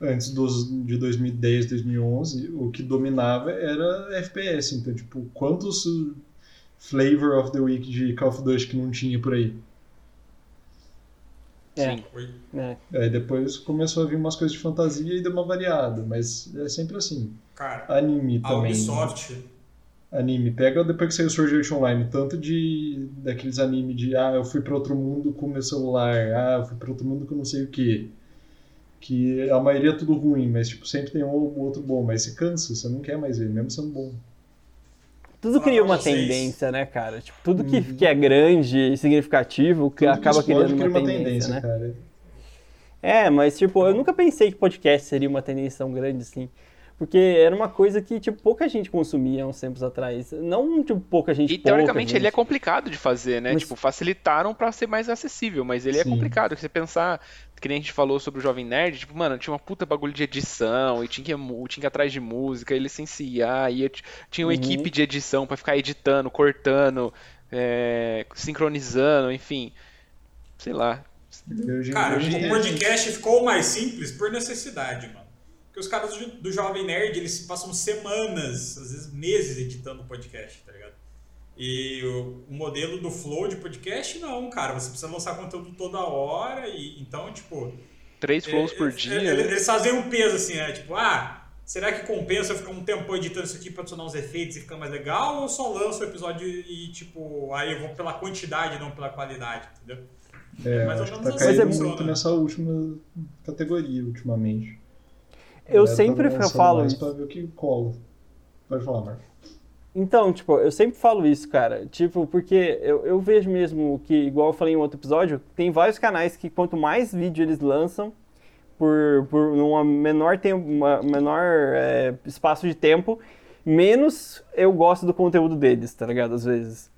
antes dos, de 2010, 2011, o que dominava era FPS. Então, tipo, quantos Flavor of the Week de Call of Duty que não tinha por aí. É. Sim. É. Aí depois começou a vir umas coisas de fantasia e deu uma variada, mas é sempre assim. Cara, anime a também. Ubisoft. Anime. Pega depois que saiu Sword Art Online, tanto de daqueles anime de ah, eu fui para outro mundo com meu celular, ah, eu fui para outro mundo com não sei o que. Que a maioria é tudo ruim, mas tipo, sempre tem um ou outro bom, mas você cansa, você não quer mais ver, mesmo sendo bom. Tudo cria uma vocês. tendência, né, cara? Tipo, tudo que, uhum. que é grande e significativo que acaba criando uma, uma tendência, tendência, né? Cara. É, mas tipo, eu nunca pensei que podcast seria uma tendência tão grande assim. Porque era uma coisa que, tipo, pouca gente consumia uns tempos atrás. Não, tipo, pouca gente. E teoricamente ele é complicado de fazer, né? Mas... Tipo, facilitaram para ser mais acessível, mas ele é Sim. é complicado. Se você pensar, que nem a gente falou sobre o Jovem Nerd, tipo, mano, tinha uma puta bagulho de edição, e tinha que, tinha que ir atrás de música, e licenciar, e tinha uma uhum. equipe de edição para ficar editando, cortando, é, sincronizando, enfim. Sei lá. Cara, o podcast ficou mais simples por necessidade, mano. Porque os caras do, do Jovem Nerd, eles passam semanas, às vezes meses editando o podcast, tá ligado? E o, o, modelo do flow de podcast, não, cara. Você precisa lançar conteúdo toda hora e então, tipo. Três flows é, por é, dia. É, né? Eles fazem um peso assim, né? Tipo, ah, será que compensa eu ficar um tempo editando isso aqui pra adicionar uns efeitos e ficar mais legal? Ou eu só lanço o episódio e, tipo, aí eu vou pela quantidade, não pela qualidade, entendeu? É, mais acho que tá caindo muito nessa última categoria ultimamente. Eu sempre falo isso. Pra ver o que cola. Pode falar, Marco. Então, tipo, eu sempre falo isso, cara. Tipo, porque eu, eu vejo mesmo que, igual eu falei em outro episódio, tem vários canais que quanto mais vídeo eles lançam, por, por um menor, tempo, uma menor é, espaço de tempo, menos eu gosto do conteúdo deles, tá ligado? Às vezes.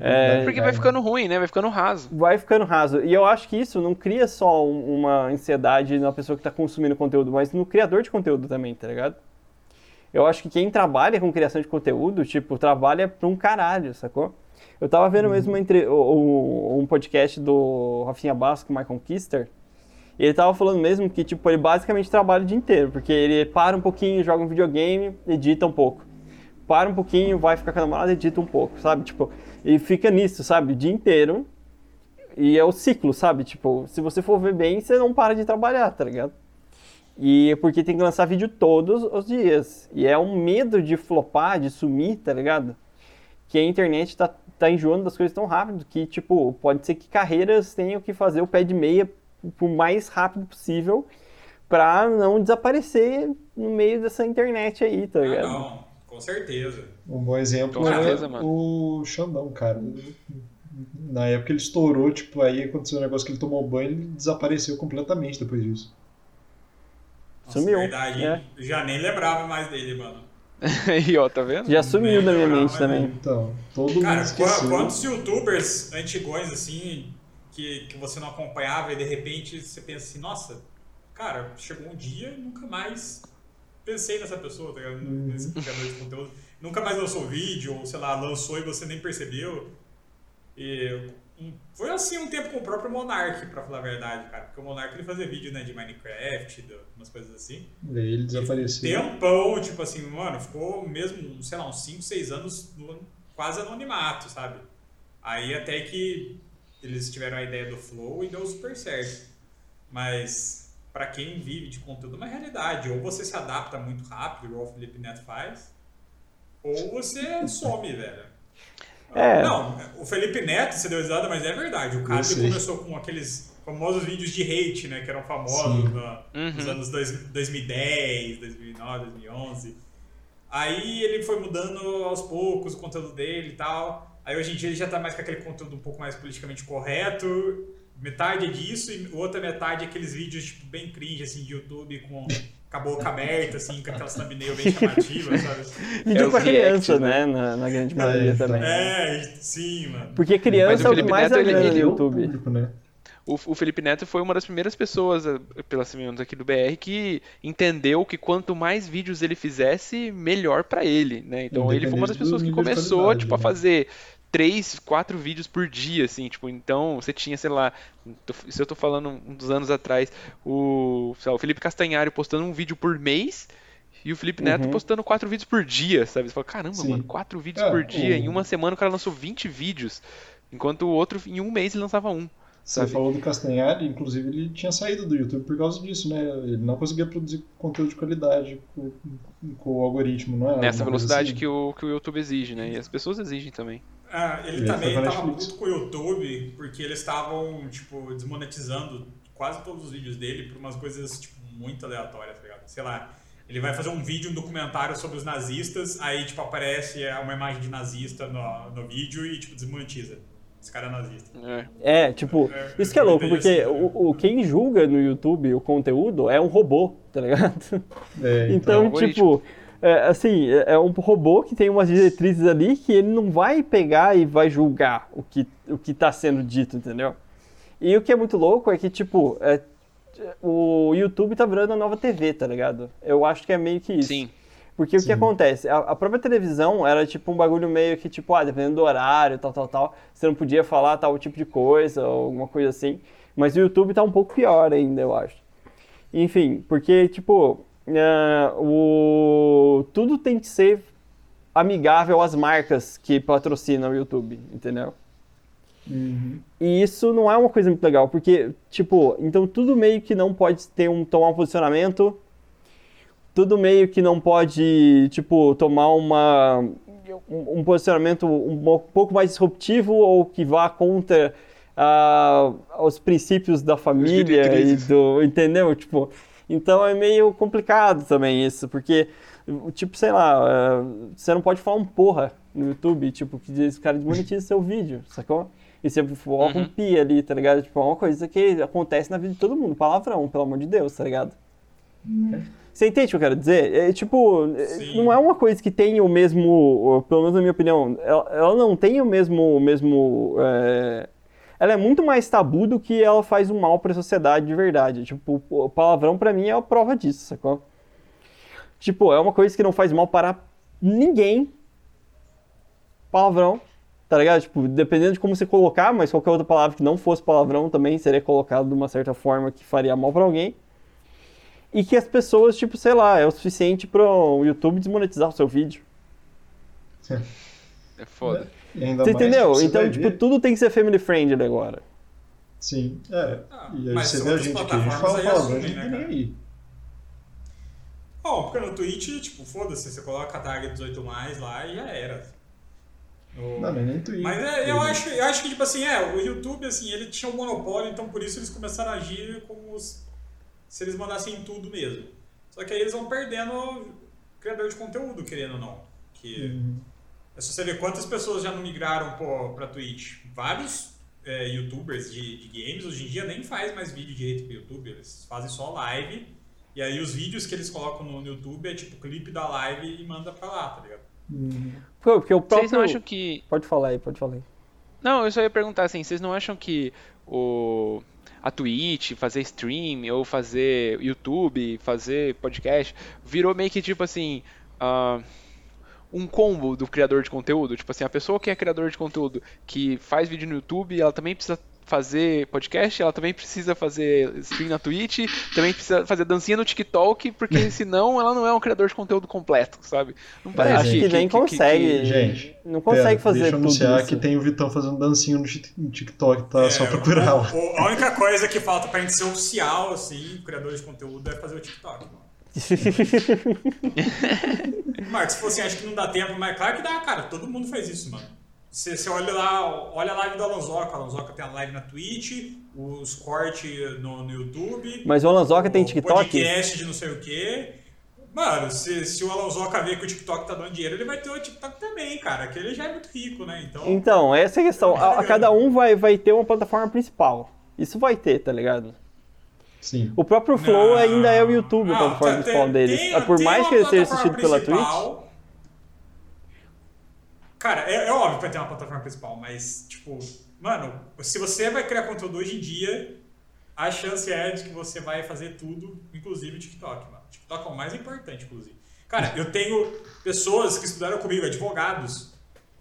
É, porque vai ficando ruim, né? Vai ficando raso. Vai ficando raso. E eu acho que isso não cria só uma ansiedade na pessoa que está consumindo conteúdo, mas no criador de conteúdo também, tá ligado? Eu acho que quem trabalha com criação de conteúdo, tipo, trabalha pra um caralho, sacou? Eu tava vendo uhum. mesmo entre, o, um podcast do Rafinha Basco, Michael Kister, e ele tava falando mesmo que, tipo, ele basicamente trabalha o dia inteiro, porque ele para um pouquinho, joga um videogame, edita um pouco. Para um pouquinho, vai ficar com a namorada, edita um pouco, sabe? Tipo, e fica nisso, sabe? O dia inteiro. E é o ciclo, sabe? Tipo, se você for ver bem, você não para de trabalhar, tá ligado? E é porque tem que lançar vídeo todos os dias. E é um medo de flopar, de sumir, tá ligado? Que a internet tá, tá enjoando das coisas tão rápido que, tipo, pode ser que carreiras tenham que fazer o pé de meia o mais rápido possível pra não desaparecer no meio dessa internet aí, tá ligado? Ah, não, com certeza. Um bom exemplo é o Xandão, cara. Na época ele estourou, tipo, aí aconteceu um negócio que ele tomou banho e ele desapareceu completamente depois disso. Nossa, sumiu. Verdade, é. Já nem lembrava mais dele, mano. [LAUGHS] e ó, tá vendo? Já sumiu da minha mente também. Então, todo Cara, mundo esqueceu. quantos youtubers antigões, assim, que, que você não acompanhava e de repente você pensa assim, nossa, cara, chegou um dia nunca mais pensei nessa pessoa, tá ligado? Uhum. Nesse criador de conteúdo. Nunca mais lançou vídeo, ou sei lá, lançou e você nem percebeu. E foi assim um tempo com o próprio Monark, pra falar a verdade, cara. Porque o Monark ele fazia vídeo, né, de Minecraft, de umas coisas assim. Daí ele desapareceu. Tempão, tipo assim, mano, ficou mesmo, sei lá, uns 5, 6 anos no- quase anonimato, sabe? Aí até que eles tiveram a ideia do Flow e deu super certo. Mas pra quem vive de conteúdo é uma realidade. Ou você se adapta muito rápido, igual o Felipe Neto faz, ou você some, velho. É. Não, o Felipe Neto, você deu risada, mas é verdade. O cara começou com aqueles famosos vídeos de hate, né? Que eram famosos na- nos Uhum. anos dois- 2010, 2009, 2011. Aí ele foi mudando aos poucos o conteúdo dele e tal. Aí hoje em dia ele já tá mais com aquele conteúdo um pouco mais politicamente correto. Metade é disso e outra metade é aqueles vídeos tipo, bem cringe, assim, de YouTube com, com a boca aberta, assim, com aquelas thumbnail bem chamativas, [LAUGHS] sabe? Vídeo os pra criança, reacts, né? Na, na grande maioria É, também. É, sim, mano. Porque criança é o que mais Neto, ele- Ele é o YouTube. público, né? O, o Felipe Neto foi uma das primeiras pessoas, eh, pelas menos aqui do BR, que entendeu que quanto mais vídeos ele fizesse, melhor pra ele, né? Então ele foi uma das pessoas que começou, tipo, a né? fazer três, quatro vídeos por dia, assim, tipo, então você tinha, sei lá, se eu tô falando um dos anos atrás, o, lá, o Felipe Castanhari postando um vídeo por mês e o Felipe Neto Uhum. postando quatro vídeos por dia, sabe? Você fala, caramba, Sim. mano, quatro vídeos É, por dia, o- em uma semana o cara lançou 20 vídeos, enquanto o outro, em um mês, ele lançava um. Você Sabe? falou do Castanhari, inclusive ele tinha saído do YouTube por causa disso, né? Ele não conseguia produzir conteúdo de qualidade com, com o algoritmo, não é? Nessa velocidade assim? que o, que o YouTube exige, né? E as pessoas exigem também. Ah, ele Ele também foi pra tava Netflix. puto com o YouTube, porque eles estavam, tipo, desmonetizando quase todos os vídeos dele por umas coisas, tipo, muito aleatórias, tá ligado? Sei lá, ele vai fazer um vídeo, um documentário sobre os nazistas, aí, tipo, aparece uma imagem de nazista no, no vídeo e, tipo, desmonetiza. Esse cara é nazista. É. É, tipo, É, isso que é louco, porque assim, o, o- quem julga no YouTube o conteúdo é um robô, tá ligado? É, Então, algoritmo. tipo, é, assim, é é um robô que tem umas diretrizes ali que ele não vai pegar e vai julgar o que, o que tá sendo dito, entendeu? E o que é muito louco é que, tipo, é, o YouTube tá virando a nova TV, tá ligado? Eu acho que é meio que isso. Sim. Porque o que Sim. acontece? A, a própria televisão era tipo um bagulho meio que, tipo, ah, dependendo do horário, tal, tal, tal, você não podia falar tal tipo de coisa, ou alguma coisa assim. Mas o YouTube tá um pouco pior ainda, eu acho. Enfim, porque, tipo, é, o... tudo tem que ser amigável às marcas que patrocinam o YouTube, entendeu? Uhum. E isso não é uma coisa muito legal, porque, tipo, então tudo meio que não pode ter um, tomar um posicionamento, tudo meio que não pode, tipo, tomar uma, um, um posicionamento um po- pouco mais disruptivo ou que vá contra ah, os princípios da família e do, entendeu? Tipo, então é meio complicado também isso, porque, tipo, sei lá, ah, você não pode falar um porra no YouTube, tipo, que diz, o cara desmonetiza seu vídeo, sacou? E você coloca um Uhum. pi ali, tá ligado? Tipo, é uma coisa que acontece na vida de todo mundo, palavrão, pelo amor de Deus, tá ligado? Você entende o que eu quero dizer? É, tipo, é, Sim. não é uma coisa que tem o mesmo, pelo menos na minha opinião, ela, ela não tem o mesmo, o mesmo é, ela é muito mais tabu do que ela faz um mal pra sociedade de verdade. Tipo, o palavrão pra mim é a prova disso, sacou? Tipo, é uma coisa que não faz mal para ninguém. Palavrão, tá ligado? Tipo, dependendo de como você colocar, mas qualquer outra palavra que não fosse palavrão também seria colocado de uma certa forma que faria mal pra alguém. E que as pessoas, tipo, sei lá, é o suficiente pro YouTube desmonetizar o seu vídeo. [LAUGHS] É foda. Ainda Você mais entendeu? você Então, tipo, ver- tudo tem que ser family friendly agora. Sim, é. Ah, E aí mas você vê a gente que a gente fala aí palavrão, a gente né, não tá nem aí. Bom, porque no Twitch, tipo, foda-se, você coloca a tag 18 mais lá e já era. No- Não, nem Twitter. Mas é, eu, acho, eu acho que, tipo assim, é, o YouTube, assim, ele tinha um monopólio, então por isso eles começaram a agir como os- se eles mandassem tudo mesmo. Só que aí eles vão perdendo criador de conteúdo, querendo ou não. Que, Uhum. É só você ver quantas pessoas já não migraram pô, pra Twitch. Vários é, youtubers de, de games hoje em dia nem faz mais vídeo direito pro YouTube, eles fazem só live. E aí os vídeos que eles colocam no YouTube é tipo clipe da live e manda pra lá, tá ligado? Uhum. Pô, Porque o próprio... Vocês não acham que. Pode falar aí, pode falar aí. Não, eu só ia perguntar assim, vocês não acham que o. a Twitch, fazer stream, ou fazer YouTube, fazer podcast, virou meio que tipo assim. Uh, um combo do criador de conteúdo. Tipo assim, a pessoa que é criador de conteúdo, que faz vídeo no YouTube, ela também precisa fazer podcast, ela também precisa fazer stream na Twitch, também precisa fazer dancinha no TikTok, porque [LAUGHS] senão ela não é um criador de conteúdo completo, sabe? Não parece Acho que, que, nem que, consegue. Que, gente, não consegue pera, fazer deixa eu anunciar isso. que tem o Vitão fazendo dancinha no TikTok, tá? É, só procurar. A única coisa que falta pra gente ser oficial, assim, criador de conteúdo, é fazer o TikTok, mano. [LAUGHS] Marcos, se fosse, acho que não dá tempo, mas claro que dá, cara. Todo mundo faz isso, mano. Você, você olha lá, olha a live do Alonsoca. O Alonsoca tem a live na Twitch, os cortes no, no YouTube. Mas o Alonsoca tem TikTok? podcast de não sei o quê. Mano, se, se o Alonsoca ver que o TikTok tá dando dinheiro, ele vai ter o TikTok também, cara. Que ele já é muito rico, né? Então, então essa é a questão. A, a [LAUGHS] cada um vai, vai ter uma plataforma principal. Isso vai ter, tá ligado? Sim. O próprio Flow não, ainda é o YouTube, a plataforma principal deles. Tem, Por mais que ele seja assistido pela Twitch. Cara, é, é óbvio que vai ter uma plataforma principal, mas, tipo, mano, se você vai criar conteúdo hoje em dia, a chance é de que você vai fazer tudo, inclusive o TikTok, mano. TikTok é o mais importante, inclusive. Cara, eu tenho pessoas que estudaram comigo, advogados,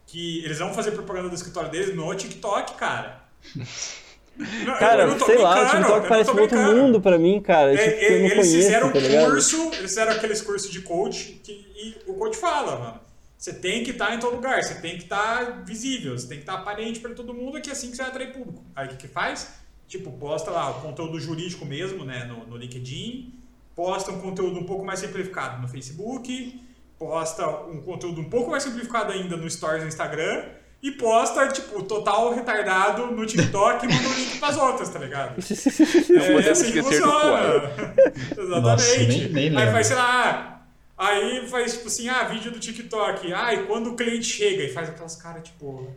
que eles vão fazer propaganda do escritório deles no TikTok, cara. [LAUGHS] Não, cara, sei lá, o TikTok parece um outro mundo pra mim, cara. É, tipo, é, eles conheço, fizeram tá um curso, eles fizeram aqueles cursos de coach que, e o coach fala, mano. Você tem que estar tá em todo lugar, você tem que estar tá visível, você tem que estar tá aparente para todo mundo, que é assim que você vai atrair público. Aí o que, que faz? Tipo, posta lá o conteúdo jurídico mesmo, né, no, no LinkedIn, posta um conteúdo um pouco mais simplificado no Facebook, posta um conteúdo um pouco mais simplificado ainda no Stories no Instagram e posta, tipo, total retardado no TikTok e manda o link pras outras, tá ligado? [LAUGHS] é, é assim que funciona. [LAUGHS] Exatamente. Nossa, nem, nem Aí faz, sei lá, Aí faz tipo assim, ah, vídeo do TikTok. Ah, e quando o cliente chega e faz aquelas caras tipo.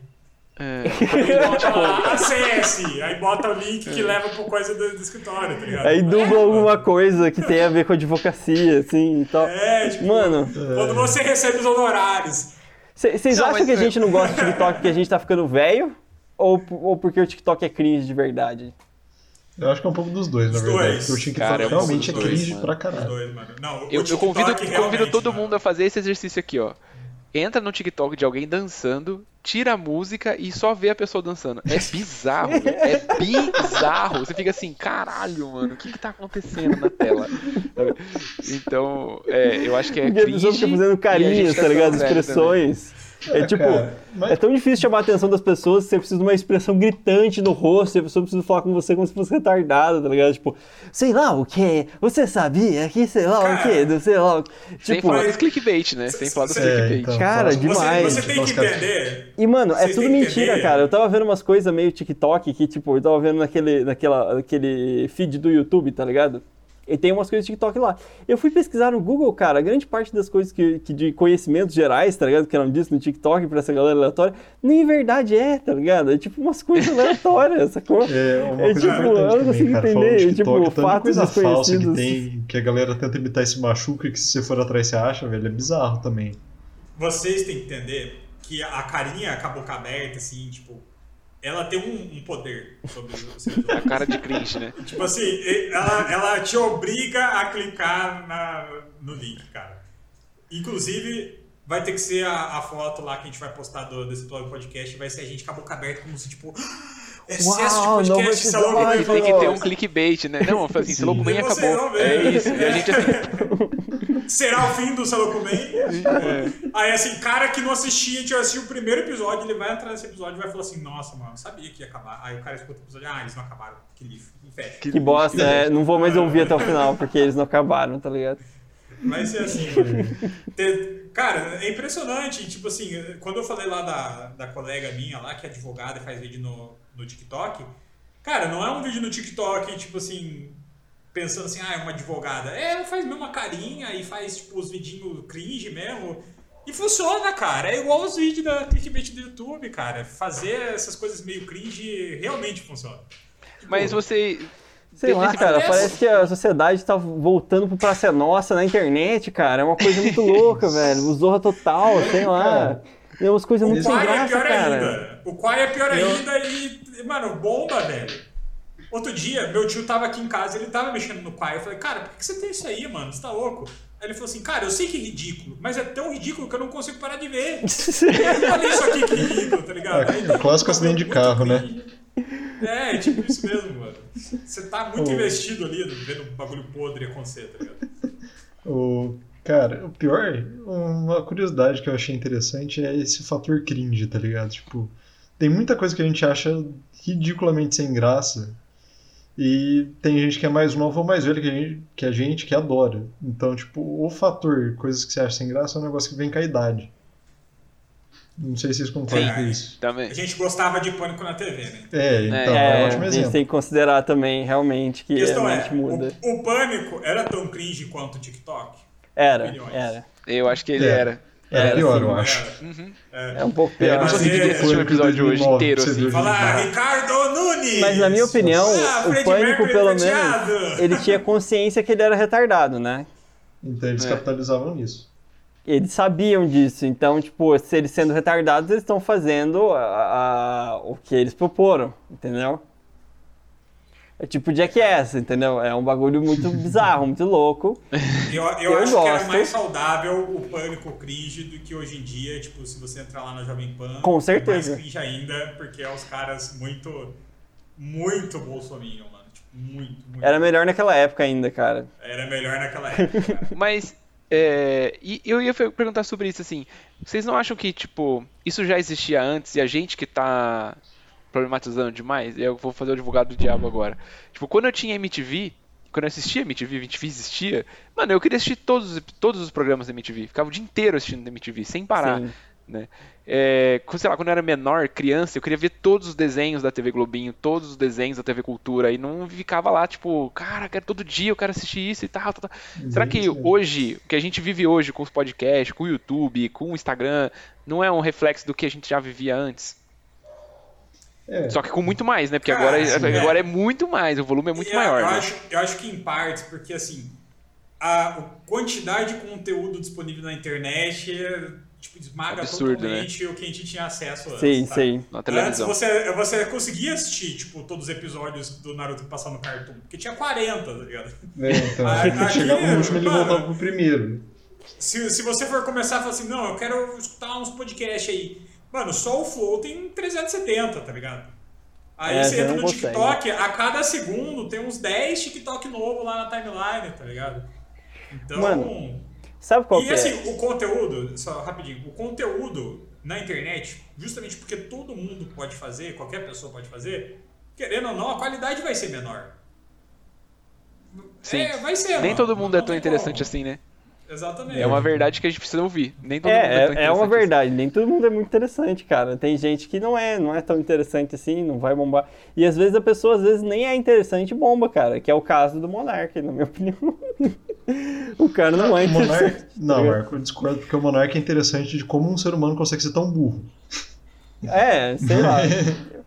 É. [LAUGHS] Aí bota lá, acesse, aí bota o link que é. leva por coisa do, do, escritório, tá ligado? Aí dubla é, alguma coisa que tem a ver com advocacia, assim e tal. É, tipo, mano. Quando você recebe os honorários. Vocês acham que a é- gente não gosta do [LAUGHS] TikTok porque a gente tá ficando velho? Ou, ou porque o TikTok é cringe de verdade? Eu acho que é um pouco dos dois, na verdade. Dois. Porque o TikTok cara, é realmente é cringe dois, pra caralho. Dois, Não, eu, eu convido, convido todo mano. mundo a fazer esse exercício aqui, ó. Entra no TikTok de alguém dançando, tira a música e só vê a pessoa dançando. É [LAUGHS] bizarro, é bizarro. Você fica assim, caralho, mano, o que que tá acontecendo na tela? Então, é, eu acho que é cringe. Fica fazendo carinhos, tá ligado? Expressões. É, [LAUGHS] é tipo, cara, mas... é tão difícil chamar a atenção das pessoas, você precisa de uma expressão gritante no rosto, a pessoa precisa falar com você como se fosse retardada, tá ligado? Tipo, sei lá o que, você sabia que sei lá cara, o que, não sei lá. Tipo, Sem falar dos clickbait, né? Sem falar dos é, clickbait. Então, cara, você, demais. Você, tem que entender. E, mano, é tudo mentira, entender. cara. Eu tava vendo umas coisas meio TikTok que, tipo, eu tava vendo naquele, naquela, naquele feed do YouTube, tá ligado? E tem umas coisas de TikTok lá. Eu fui pesquisar no Google, cara, grande parte das coisas que, que de conhecimentos gerais, tá ligado? Que eram disso no TikTok pra essa galera aleatória, nem verdade é, tá ligado? É tipo umas coisas aleatórias, [LAUGHS] sacou? É, uma é, coisa tipo, eu não consigo cara, entender. TikTok, tipo, fatos coisa falsa que tem, que a galera tenta imitar esse machuca, que se você for atrás você acha, velho, é bizarro também. Vocês têm que entender que a carinha, a boca aberta, assim, tipo, ela tem um, um poder sobre o [LAUGHS] A cara de cringe, né? Tipo assim, ela, ela te obriga a clicar na, no link, cara. Inclusive, vai ter que ser a, a foto lá que a gente vai postar do, desse podcast, vai ser a gente com a boca aberta, como se, tipo, [GASPS] excesso Uau, de podcast, não vai Tem que ter um clickbait, né? Não, assim, Selocumen acabou. É isso. E a gente assim... [LAUGHS] Será o fim do Selocumen? É. Aí assim, cara que não assistia, tinha assistido o primeiro episódio, ele vai entrar nesse episódio e vai falar assim, nossa, mano, sabia que ia acabar. Aí o cara escuta o episódio, ah, eles não acabaram, que lixo, fecha. Que, que bosta, é, não vou mais ouvir até o final, porque eles não acabaram, tá ligado? Vai ser assim, [LAUGHS] mano. Cara, é impressionante. Tipo assim, quando eu falei lá da, da colega minha lá, que é advogada e faz vídeo no, no TikTok, cara, não é um vídeo no TikTok, tipo assim, pensando assim, ah, é uma advogada. É, ela faz mesmo uma carinha e faz, tipo, os vidinhos cringe mesmo. E funciona, cara. É igual os vídeos da clickbait do YouTube, cara. Fazer essas coisas meio cringe realmente funciona. Tipo, Mas você Sei lá, cara, parece que a sociedade tá voltando pro Praça Nossa na internet, cara. É uma coisa muito [LAUGHS] louca, velho. O Zorra Total, sei lá. É umas coisas muito sem graça, é pior cara. Ainda. O Quai é pior eu... ainda e, mano, bomba, velho. Outro dia, meu tio tava aqui em casa, ele tava mexendo no pai. Eu falei, cara, por que você tem isso aí, mano? Você tá louco? Aí ele falou assim, cara, eu sei que é ridículo, mas é tão ridículo que eu não consigo parar de ver. [LAUGHS] Olha isso aqui que ridículo, tá ligado? É, clássico acidente de carro, né? É, é tipo isso mesmo, mano. Você tá muito investido ali vendo um bagulho podre acontecer, tá ligado? O, cara, o pior, uma curiosidade que eu achei interessante é esse fator cringe, tá ligado? Tipo, tem muita coisa que a gente acha ridiculamente sem graça. E tem gente que é mais nova ou mais velha que a, gente, que a gente que adora. Então, tipo, o fator coisas que você acha sem graça é um negócio que vem com a idade. Não sei se vocês concordam com isso. Também. A gente gostava de pânico na TV, né? É, então, é, É, um ótimo a gente exemplo. tem que considerar também, realmente, que A é, muda. o, o pânico era tão cringe quanto o TikTok? Era, Milhões. era. Eu acho que ele É. era. Era Era, pior, sim. eu acho. Era. Uhum. É um pouco É, pior. Eu não é- assistir o episódio hoje 2009, inteiro, assim. viu? Fala, Ah. Ricardo Nunes! Mas na minha opinião, Ah, o Fred Pânico, Mercury pelo menos, prateado! ele tinha consciência que ele era retardado, né? Então eles É. capitalizavam nisso. Eles sabiam disso, então, tipo, se eles sendo retardados, eles estão fazendo a- a- o que eles proporam, entendeu? É tipo Jackass, entendeu? É um bagulho muito bizarro, muito louco. Eu, eu, Eu acho que era gosto. mais saudável o pânico cringe do que hoje em dia, tipo, se você entrar lá na Jovem Pan. Com É certeza. mais cringe ainda, porque é os caras muito, muito bolsominion, mano. Tipo, muito, muito. Era melhor naquela época ainda, cara. Era melhor naquela época, [LAUGHS] cara. Mas é, e eu ia perguntar sobre isso assim. Vocês não acham que tipo isso já existia antes e a gente que tá problematizando demais? Eu vou fazer o advogado do diabo agora. Tipo, quando eu tinha MTV, quando eu assistia MTV, MTV existia, mano, eu queria assistir todos os, todos os programas da MTV. Ficava o dia inteiro assistindo MTV, sem parar. Sim. né? É, quando- sei lá, quando eu era menor, criança, eu queria ver todos os desenhos da TV Globinho, todos os desenhos da TV Cultura, e não ficava lá, tipo, cara, quero todo dia, eu quero assistir isso e tal, tal, tal. Será que mesmo. hoje, o que a gente vive hoje com os podcasts, com o YouTube, com o Instagram, não é um reflexo do que a gente já vivia antes? É, Só que com muito mais, né? Porque Cara, agora, sim, é. agora é muito mais, o volume é muito E eu- maior, eu, né? acho, eu acho que em partes, porque assim, a quantidade de conteúdo disponível na internet é, tipo, esmaga Absurdo, né? totalmente o que a gente tinha acesso antes. Sim, sabe? sim. Na Antes televisão. você, você conseguia assistir, tipo, todos os episódios do Naruto que passavam no Cartoon, porque tinha 40, tá ligado? é, então, aqui, chegava no último ele mano. voltava pro primeiro. Se, se você for começar a falar assim, não, eu quero escutar uns podcasts aí. Mano, só o Flow tem 370, tá ligado? Aí É, você entra no consegue. TikTok, a cada segundo tem uns 10 TikTok novo lá na timeline, tá ligado? Então. Mano, Sabe qual e que é? assim, o conteúdo, só rapidinho, o conteúdo na internet, justamente porque todo mundo pode fazer, qualquer pessoa pode fazer, querendo ou não, a qualidade vai ser menor. Sim. É, vai ser. Nem mano. todo mundo é Não tão tem interessante como. assim, né? Exatamente. É uma verdade que a gente precisa ouvir. Nem todo mundo é tão É, é, é interessante uma assim. verdade, nem todo mundo é muito interessante, cara. Tem gente que não é, não é tão interessante assim, não vai bombar. E às vezes a pessoa às vezes nem é interessante e bomba, cara, que é o caso do Monark, na minha [LAUGHS] opinião. o cara não é O Monark... interessante. Não, Marco, eu discordo porque o Monark é interessante de como um ser humano consegue ser tão burro. É, sei lá. [LAUGHS]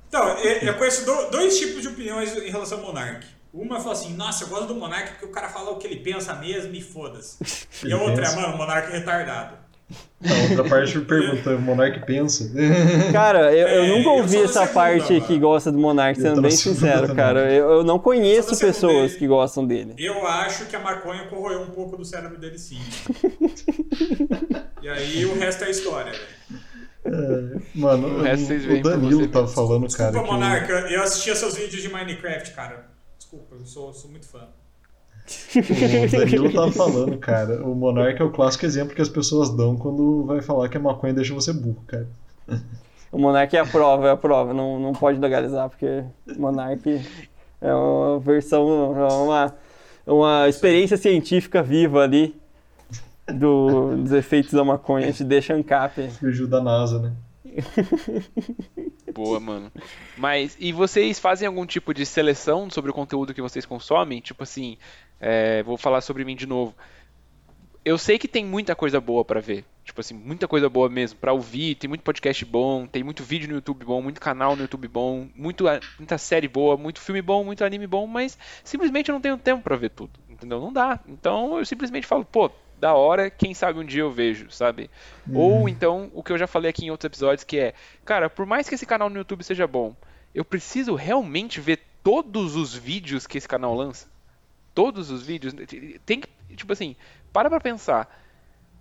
Então, eu, eu conheço do- dois tipos de opiniões em relação ao Monark. Uma fala assim, nossa, eu gosto do Monark porque o cara fala o que ele pensa mesmo e foda-se. [LAUGHS] E a outra pensa. é, mano, o Monark é retardado. A outra parte me pergunta, o Monark pensa? [LAUGHS] Cara, eu, eu É, nunca eu ouvi da essa segunda, parte mano. que gosta do Monark, Eu sendo bem sincero, também. cara. Eu, eu não conheço Eu pessoas que gostam dele. Eu acho que a maconha corroeu um pouco do cérebro dele sim. [LAUGHS] e aí o resto é história, velho. É, mano, O o por Danilo tava mesmo. falando, Desculpa, cara, que... Monark, eu assistia seus vídeos de Minecraft, cara. Desculpa, eu sou, sou muito fã. O Danilo tava falando, cara. O Monark é o clássico exemplo que as pessoas dão quando vai falar que a maconha deixa você burro, cara. O Monark é a prova, é a prova. Não, não pode legalizar, porque o Monark é uma versão, é uma, uma experiência científica viva ali do, dos efeitos da maconha. Te deixa ANCAP. Fugiu da NASA, né? [LAUGHS] Boa, mano. Mas, e vocês fazem algum tipo de seleção sobre o conteúdo que vocês consomem? Tipo assim, é, vou falar sobre mim de novo. Eu sei que tem muita coisa boa pra ver. Tipo assim, muita coisa boa mesmo pra ouvir. Tem muito podcast bom, tem muito vídeo no YouTube bom, muito canal no YouTube bom, muito, muita série boa, muito filme bom, muito anime bom, mas simplesmente eu não tenho tempo pra ver tudo. Entendeu? Não dá. Então eu simplesmente falo, pô, da hora, quem sabe um dia eu vejo, sabe? Ou então, o que eu já falei aqui em outros episódios, que é, cara, por mais que esse canal no YouTube seja bom, eu preciso realmente ver todos os vídeos que esse canal lança. Todos os vídeos. Tem que. Tipo assim, para pra pensar.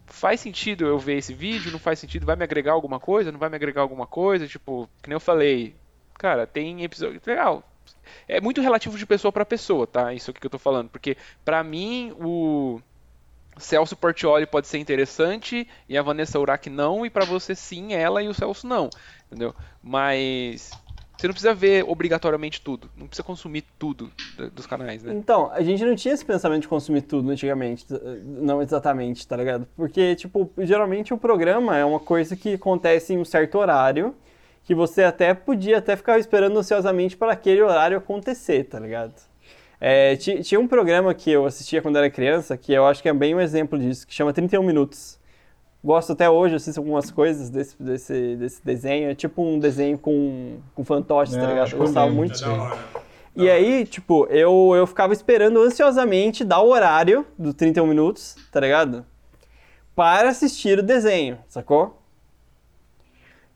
Faz sentido eu ver esse vídeo? Não faz sentido? Vai me agregar alguma coisa? Não vai me agregar alguma coisa? Tipo, que nem eu falei. Cara, tem episódio. Legal. É muito relativo de pessoa para pessoa, tá? Isso aqui que eu tô falando. Porque, pra mim, o. Celso Portioli pode ser interessante e a Vanessa Urach não, e para você sim, ela e o Celso não, entendeu? Mas você não precisa ver obrigatoriamente tudo, não precisa consumir tudo dos canais, né? Então, a gente não tinha esse pensamento de consumir tudo antigamente, não exatamente, tá ligado? Porque, tipo, geralmente o programa é uma coisa que acontece em um certo horário, que você até podia até ficar esperando ansiosamente para aquele horário acontecer, tá ligado? É, tinha um programa que eu assistia quando era criança, que eu acho que é bem um exemplo disso, que chama 31 Minutos. Gosto até hoje, assisto algumas coisas desse, desse, desse desenho. É tipo um desenho com, com fantoches, tá é, tá ligado? Eu gostava muito. É e aí, tipo, eu, eu ficava esperando ansiosamente dar o horário do 31 minutos, tá ligado? Para assistir o desenho, sacou?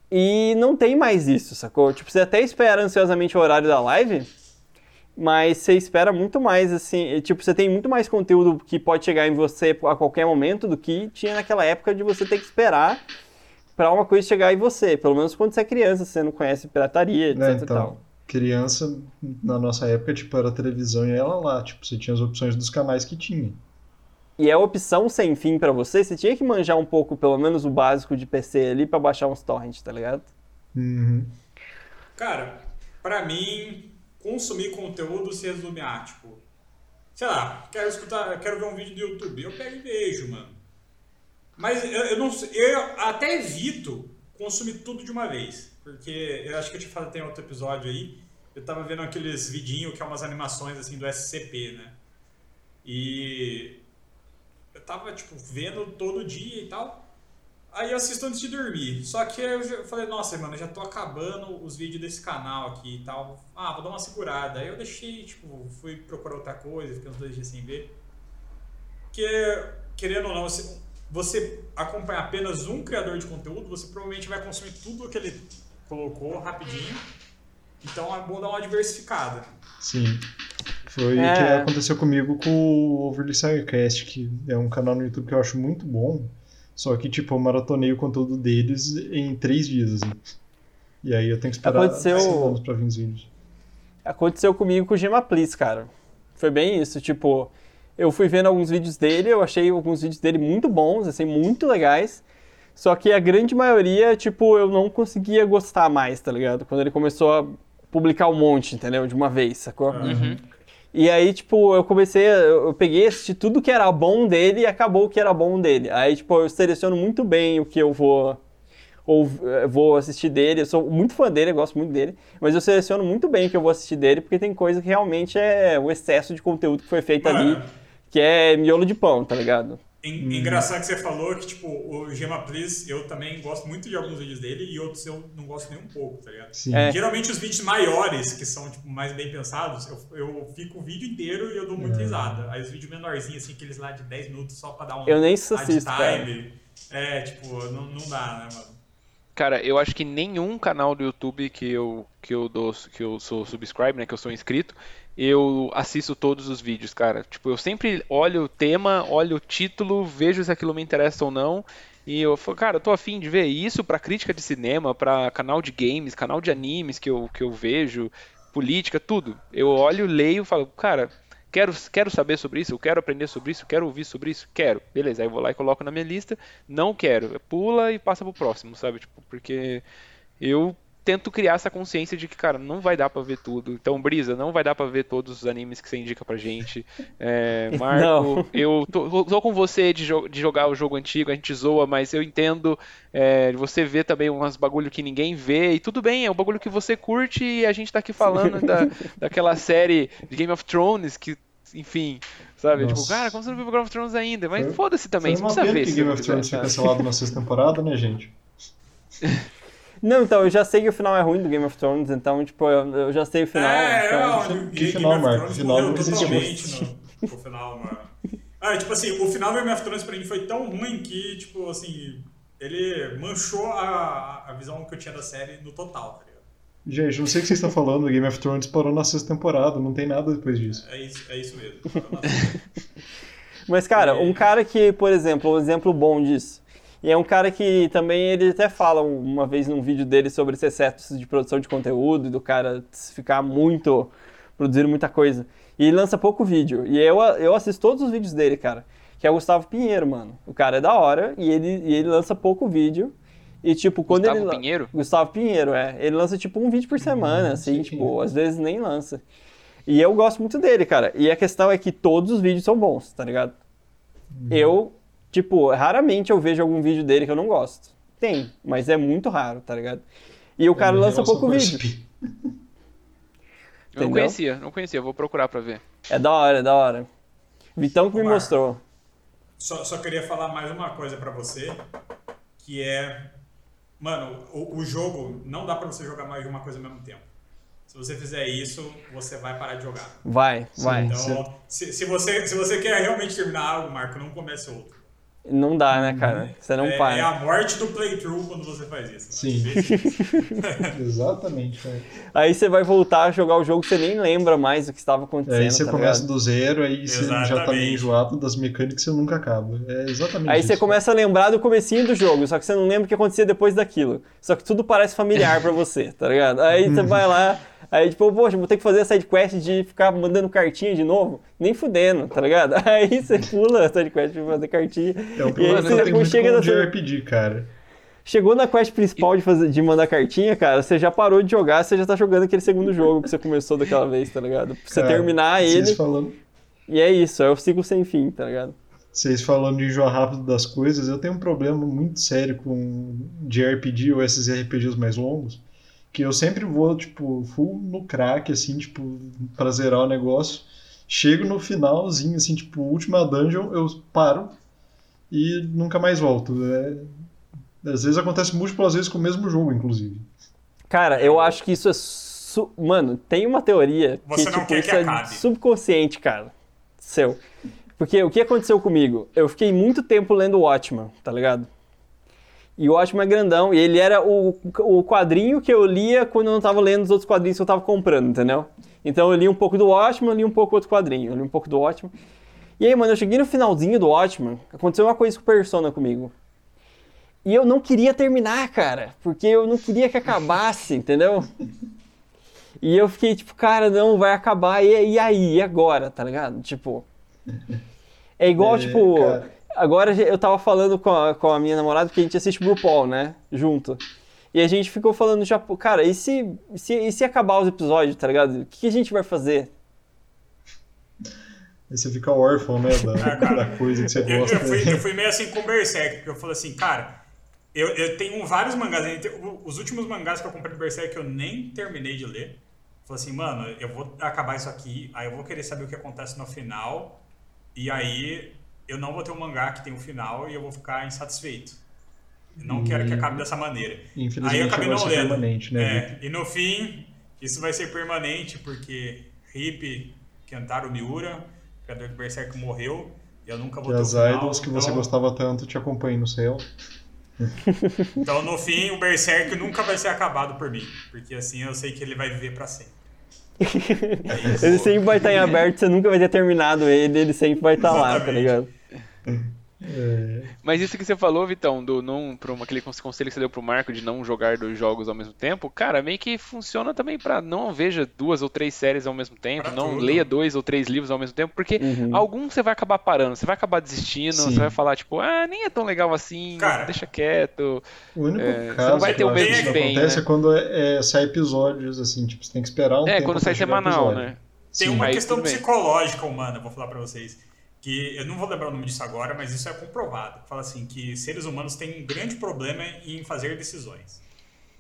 E não tem mais isso, sacou? Tipo, você até espera ansiosamente o horário da live, mas você espera muito mais, assim, tipo, você tem muito mais conteúdo que pode chegar em você a qualquer momento do que tinha naquela época de você ter que esperar para uma coisa chegar em você. Pelo menos quando você é criança, você não conhece pirataria, etc é, então, Criança, na nossa época, tipo, era a televisão e ela lá, tipo, você tinha as opções dos canais que tinha. E é opção sem fim para você, você tinha que manjar um pouco, pelo menos o básico de PC ali para baixar uns torrents, tá ligado? Uhum. Cara, para mim, consumir conteúdo se resume a, tipo, sei lá, quero escutar, quero ver um vídeo do YouTube, eu pego e vejo, mano. Mas eu, eu não eu até evito consumir tudo de uma vez, porque eu acho que eu te falei tem outro episódio aí, eu tava vendo aqueles vidinhos que é umas animações assim do SCP, né? E eu tava tipo vendo todo dia e tal. Aí eu assisto antes de dormir. Só que eu falei, nossa, mano, eu já tô acabando os vídeos desse canal aqui e tal. Ah, vou dar uma segurada. Aí eu deixei, tipo, fui procurar outra coisa, fiquei uns dois dias sem ver. Porque, querendo ou não, você, você acompanha apenas um criador de conteúdo, você provavelmente vai consumir tudo que ele colocou rapidinho. Então é bom dar uma diversificada. Sim. Foi o é. que aconteceu comigo com o Overly Sirecast, que é um canal no YouTube que eu acho muito bom só que, tipo, eu maratonei o conteúdo deles em três dias, assim. E aí eu tenho que esperar Aconteceu... anos pra vir os vídeos. Aconteceu comigo com o Gema Please, cara. Foi bem isso, tipo... Eu fui vendo alguns vídeos dele, eu achei alguns vídeos dele muito bons, assim, muito legais. Só que a grande maioria, tipo, eu não conseguia gostar mais, tá ligado? Quando ele começou a publicar um monte, entendeu? De uma vez, sacou? Uhum. E aí, tipo, eu comecei, eu peguei, assisti tudo que era bom dele e acabou o que era bom dele. Aí, tipo, eu seleciono muito bem o que eu vou ou eh, vou assistir dele. Eu sou muito fã dele, eu gosto muito dele, mas eu seleciono muito bem o que eu vou assistir dele, porque tem coisa que realmente é o excesso de conteúdo que foi feito ali, que é miolo de pão, tá ligado? Hum. Engraçado que você falou que, tipo, o Gema Please, eu também gosto muito de alguns vídeos dele e outros eu não gosto nem um pouco, tá ligado? É. Geralmente os vídeos maiores, que são, tipo, mais bem pensados, eu, eu fico o vídeo inteiro e eu dou muita é. risada. Aí os vídeos menorzinhos, assim, aqueles lá de 10 minutos só pra dar um... Eu nem assisto, time. É, tipo, não, não dá, né, mano? Cara, eu acho que nenhum canal do YouTube que eu, que eu dou, que eu sou subscribe, né, que eu sou inscrito, eu assisto todos os vídeos, cara. Tipo, eu sempre olho o tema, olho o título, vejo se aquilo me interessa ou não. E eu falo, cara, eu tô afim de ver isso pra crítica de cinema, pra canal de games, canal de animes que eu, que eu vejo, política, tudo. Eu olho, leio, falo, cara, quero, quero saber sobre isso, eu quero aprender sobre isso, quero ouvir sobre isso, quero. Beleza, aí eu vou lá e coloco na minha lista. Não quero, pula e passa pro próximo, sabe? Tipo, porque eu tento criar essa consciência de que, cara, não vai dar para ver tudo. Então, Brisa, não vai dar para ver todos os animes que você indica pra gente. É, [LAUGHS] Marco, não. eu tô, tô, com você de, jo de, jogar o jogo antigo, a gente zoa, mas eu entendo é, você vê também umas bagulho que ninguém vê, e tudo bem, é um bagulho que você curte e a gente tá aqui falando da, daquela série de Game of Thrones que, enfim, Sabe? Tipo, Nossa. Tipo, cara, como você não viu Game of Thrones ainda? Mas foda-se também, você não precisa ver. que Game of Thrones foi cancelado na sexta temporada, né, gente? [LAUGHS] Não, então, eu já sei que o final é ruim do Game of Thrones, então, tipo, eu, eu já sei o final. É, então, não, que final, Marco? [LAUGHS] O final não totalmente no, no final, mano. Ah, tipo assim, o final do Game of Thrones pra mim foi tão ruim que, tipo, assim, ele manchou a, a visão que eu tinha da série no total, tá ligado? Gente, não sei o que vocês estão falando, Game of Thrones parou na sexta temporada, não tem nada depois disso. É isso, é isso mesmo. [LAUGHS] Mas, cara, um cara que, por exemplo, um exemplo bom disso, e é um cara que também ele até fala uma vez num vídeo dele sobre esse excesso de produção de conteúdo e do cara ficar muito. produzindo muita coisa. E ele lança pouco vídeo. E eu, eu assisto todos os vídeos dele, cara. Que é o Gustavo Pinheiro, mano. O cara é da hora e ele, e ele lança pouco vídeo. E, tipo, quando Gustavo ele. Pinheiro? Gustavo Pinheiro, é. Ele lança, tipo, um vídeo por semana, Hum, assim, sim. tipo, às vezes nem lança. E eu gosto muito dele, cara. E a questão é que todos os vídeos são bons, tá ligado? Eu, tipo, raramente eu vejo algum vídeo dele que eu não gosto. Tem, mas é muito raro, tá ligado? E o cara lança pouco vídeo. Eu não conhecia, não conhecia, vou procurar pra ver. É da hora, é da hora. Vitão que me mostrou. Só, só queria falar mais uma coisa pra você, que é, mano, o, o jogo não dá pra você jogar mais de uma coisa ao mesmo tempo. Se você fizer isso, você vai parar de jogar. Vai, vai. Então, se, se você, se você quer realmente terminar algo, Marco, não comece outro. Não dá, né, cara? Você não é, para. é a morte do playthrough quando você faz isso. Sim. Deixa [LAUGHS] isso. [LAUGHS] Exatamente, cara. Aí você vai voltar a jogar o jogo você nem lembra mais do que estava acontecendo. Aí você tá começa ligado? do zero, aí você já tá meio Exatamente. enjoado das mecânicas, você nunca acaba. É exatamente Aí isso. você começa a lembrar do comecinho do jogo, só que você não lembra o que acontecia depois daquilo. Só que tudo parece familiar pra você, tá ligado? Aí você vai lá, aí tipo, poxa, vou ter que fazer a sidequest de ficar mandando cartinha de novo? Nem fudendo, tá ligado? [LAUGHS] Aí você pula a sidequest pra fazer cartinha. É aí problema que muito chega na o JRPG, cara. Chegou na quest principal de, fazer, de mandar cartinha, cara, você já parou de jogar, você já tá jogando aquele segundo jogo que você começou daquela vez, tá ligado? Pra você Cara, terminar Vocês ele, falando, e é isso, é o ciclo sem fim, tá ligado? vocês falando de enjoar rápido das coisas, eu tenho um problema muito sério com JRPG ou esses RPGs mais longos, que eu sempre vou, tipo, full no crack, assim, tipo, pra zerar o negócio. Chego no finalzinho, assim, tipo, última dungeon, eu paro e nunca mais volto. É... Às vezes acontece múltiplas vezes com o mesmo jogo, inclusive. Cara, eu acho que isso é. su- Mano, tem uma teoria Você que, não tipo, quer isso que é acabe. subconsciente, cara. Seu. Porque o que aconteceu comigo? Eu fiquei muito tempo lendo Watchman, tá ligado? E o Watchman é grandão, e ele era o, o quadrinho que eu lia quando eu não tava lendo os outros quadrinhos que eu tava comprando, entendeu? Então eu li um pouco do Watchman, eu li um pouco outro quadrinho, eu li um pouco do Watchman. E aí, mano, eu cheguei no finalzinho do Watchman, aconteceu uma coisa com o Persona comigo. E eu não queria terminar, cara, porque eu não queria que acabasse, entendeu? E eu fiquei tipo, cara, não, vai acabar, e, e aí, e agora, tá ligado? Tipo. É igual, É, tipo. cara. Agora eu tava falando com a, com a minha namorada, porque a gente assiste RuPaul, né? Junto. E a gente ficou falando já, cara, e se, se, e se acabar os episódios, tá ligado? O que, que a gente vai fazer? Aí você fica órfão, né, da, [LAUGHS] Ah, cara. da coisa que você Eu, gosta. eu fui, eu fui meio assim com o Berserk, porque eu falei assim, cara, eu, eu tenho vários mangás, os últimos mangás que eu comprei do Berserk eu nem terminei de ler. Falei assim, mano, eu vou acabar isso aqui, aí eu vou querer saber o que acontece no final, e aí eu não vou ter um mangá que tem um final e eu vou ficar insatisfeito. Eu não quero que acabe dessa maneira. Aí eu Infelizmente acabei vai não ser lendo. permanente, né? É, e no fim, isso vai ser permanente, porque Hip, Kentaro Miura, criador do Berserk, morreu. E eu nunca vou Que ter o as final, idols que você então- gostava tanto te acompanhem no céu. [LAUGHS] Então, no fim, o Berserk nunca vai ser acabado por mim. Porque assim eu sei que ele vai viver pra sempre. [LAUGHS] É. Ele sempre vai estar em aberto, você nunca vai ter terminado ele, ele sempre vai estar lá, tá Exatamente. ligado? É, Mas isso que você falou, Vitão, do não, pro, aquele conselho que você deu pro Marco de não jogar dois jogos ao mesmo tempo, cara, meio que funciona também pra não veja duas ou três séries ao mesmo tempo, Pra não tudo. leia dois ou três livros ao mesmo tempo, porque Uhum. algum você vai acabar parando, você vai acabar desistindo, Sim. você vai falar, tipo, ah, nem é tão legal assim, Cara. deixa quieto. O único É, você caso não vai que ter o mesmo desempenho, acontece né? é quando é, é, sai episódios, assim, tipo, você tem que esperar um É, tempo quando pra sai semanal, episódio. né? Tem Sim. uma questão psicológica humana, vou falar pra vocês. Que eu não vou lembrar o nome disso agora, mas isso é comprovado. Fala assim, que seres humanos têm um grande problema em fazer decisões.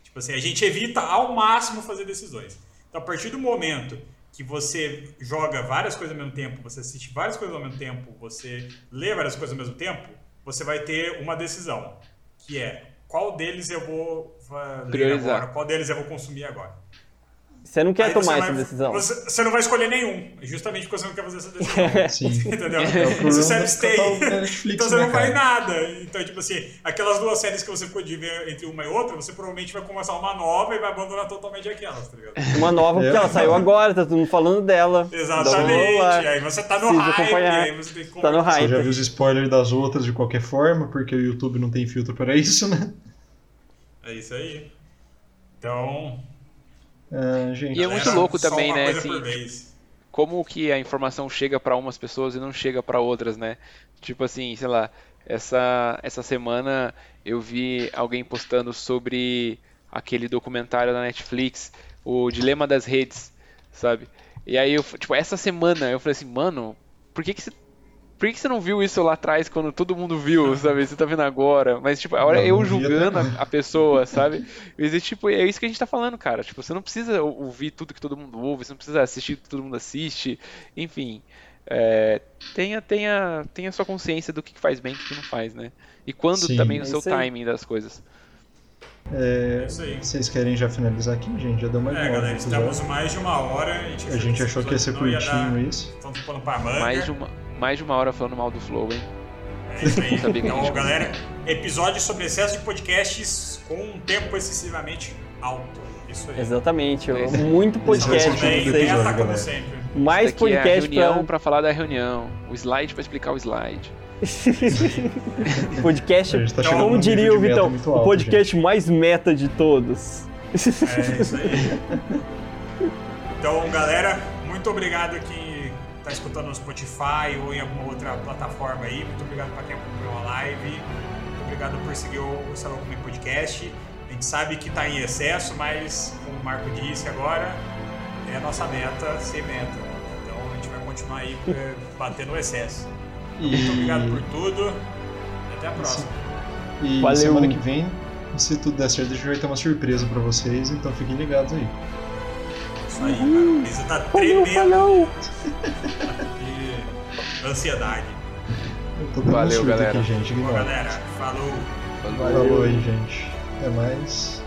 Tipo assim, a gente evita ao máximo fazer decisões. Então, a partir do momento que você joga várias coisas ao mesmo tempo, você assiste várias coisas ao mesmo tempo, você lê várias coisas ao mesmo tempo, você vai ter uma decisão, que é qual deles eu vou ah, ler Priorizar. agora, qual deles eu vou consumir agora. Você não quer Aí tomar essa vai- decisão. Você, você não vai escolher nenhum, justamente porque você não quer fazer essa [LAUGHS] decisão. Sim. [LAUGHS] Entendeu? É Você da Netflix, Então você né, não faz nada. Então, tipo assim, aquelas duas séries que você pôde ver entre uma e outra, você provavelmente vai começar uma nova e vai abandonar totalmente aquelas, tá ligado? Uma nova, porque É. ela saiu agora, tá todo mundo falando dela. Exatamente. Então, aí você tá no Precisa hype, acompanhar. aí você tem que Tá no acompanhar. Você já hype. viu os spoilers das outras de qualquer forma, porque o YouTube não tem filtro para isso, né? É isso aí. Então. Ah, gente, E é muito galera, louco também, né, assim, vez. como que a informação chega pra umas pessoas e não chega pra outras, né? Tipo assim, sei lá, essa essa semana eu vi alguém postando sobre aquele documentário da Netflix, o Dilema das Redes, sabe? E aí eu, tipo, essa semana eu falei assim, mano, por que que você por que você não viu isso lá atrás quando todo mundo viu, sabe? Você tá vendo agora. Mas, tipo, a hora Não, eu julgando a, a pessoa, sabe? Mas, é, tipo, é isso que a gente tá falando, cara. Tipo, você não precisa ou- ouvir tudo que todo mundo ouve, você não precisa assistir tudo que todo mundo assiste. Enfim, é, tenha, tenha, tenha sua consciência do que faz bem e o que não faz, né? E quando Sim. também É o seu isso aí. timing das coisas. É isso aí. vocês querem já finalizar aqui, gente? Já deu mais É, uma hora galera, estamos mais de uma hora. A gente, A gente achou que ia ser ia dar curtinho isso. Tanto pano pra manga. Mais de uma, mais de uma hora falando mal do Flow, hein? É isso aí. Então, gente- galera, episódio sobre excesso de podcasts com um tempo excessivamente alto. Isso aí. Exatamente. É isso. Muito podcast Bem, como sempre. Mais Isso aqui é a podcast reunião pra. pra falar da reunião. O slide pra explicar o slide. [LAUGHS] Podcast. Gente tá Então, Como diria o Vitão, muito o alto, podcast mais meta de todos. É isso aí. [LAUGHS] Então, galera, muito obrigado a quem está escutando no Spotify ou em alguma outra plataforma aí. Muito obrigado para quem acompanhou a live. Muito obrigado por seguir o Salão Comigo Podcast. A gente sabe que está em excesso, mas como o Marco disse agora, é a nossa meta ser meta. Então a gente vai continuar aí [LAUGHS] eh, batendo o excesso. Muito obrigado por tudo. E até a próxima. E Valeu. semana que vem, se tudo der certo, a gente vai ter uma surpresa pra vocês, então fiquem ligados aí. Isso aí, cara. A mesa tá tremendo [LAUGHS] falou! de ansiedade. Valeu, galera. aqui, gente. Bom, galera, falou. Falou aí, gente. Até mais.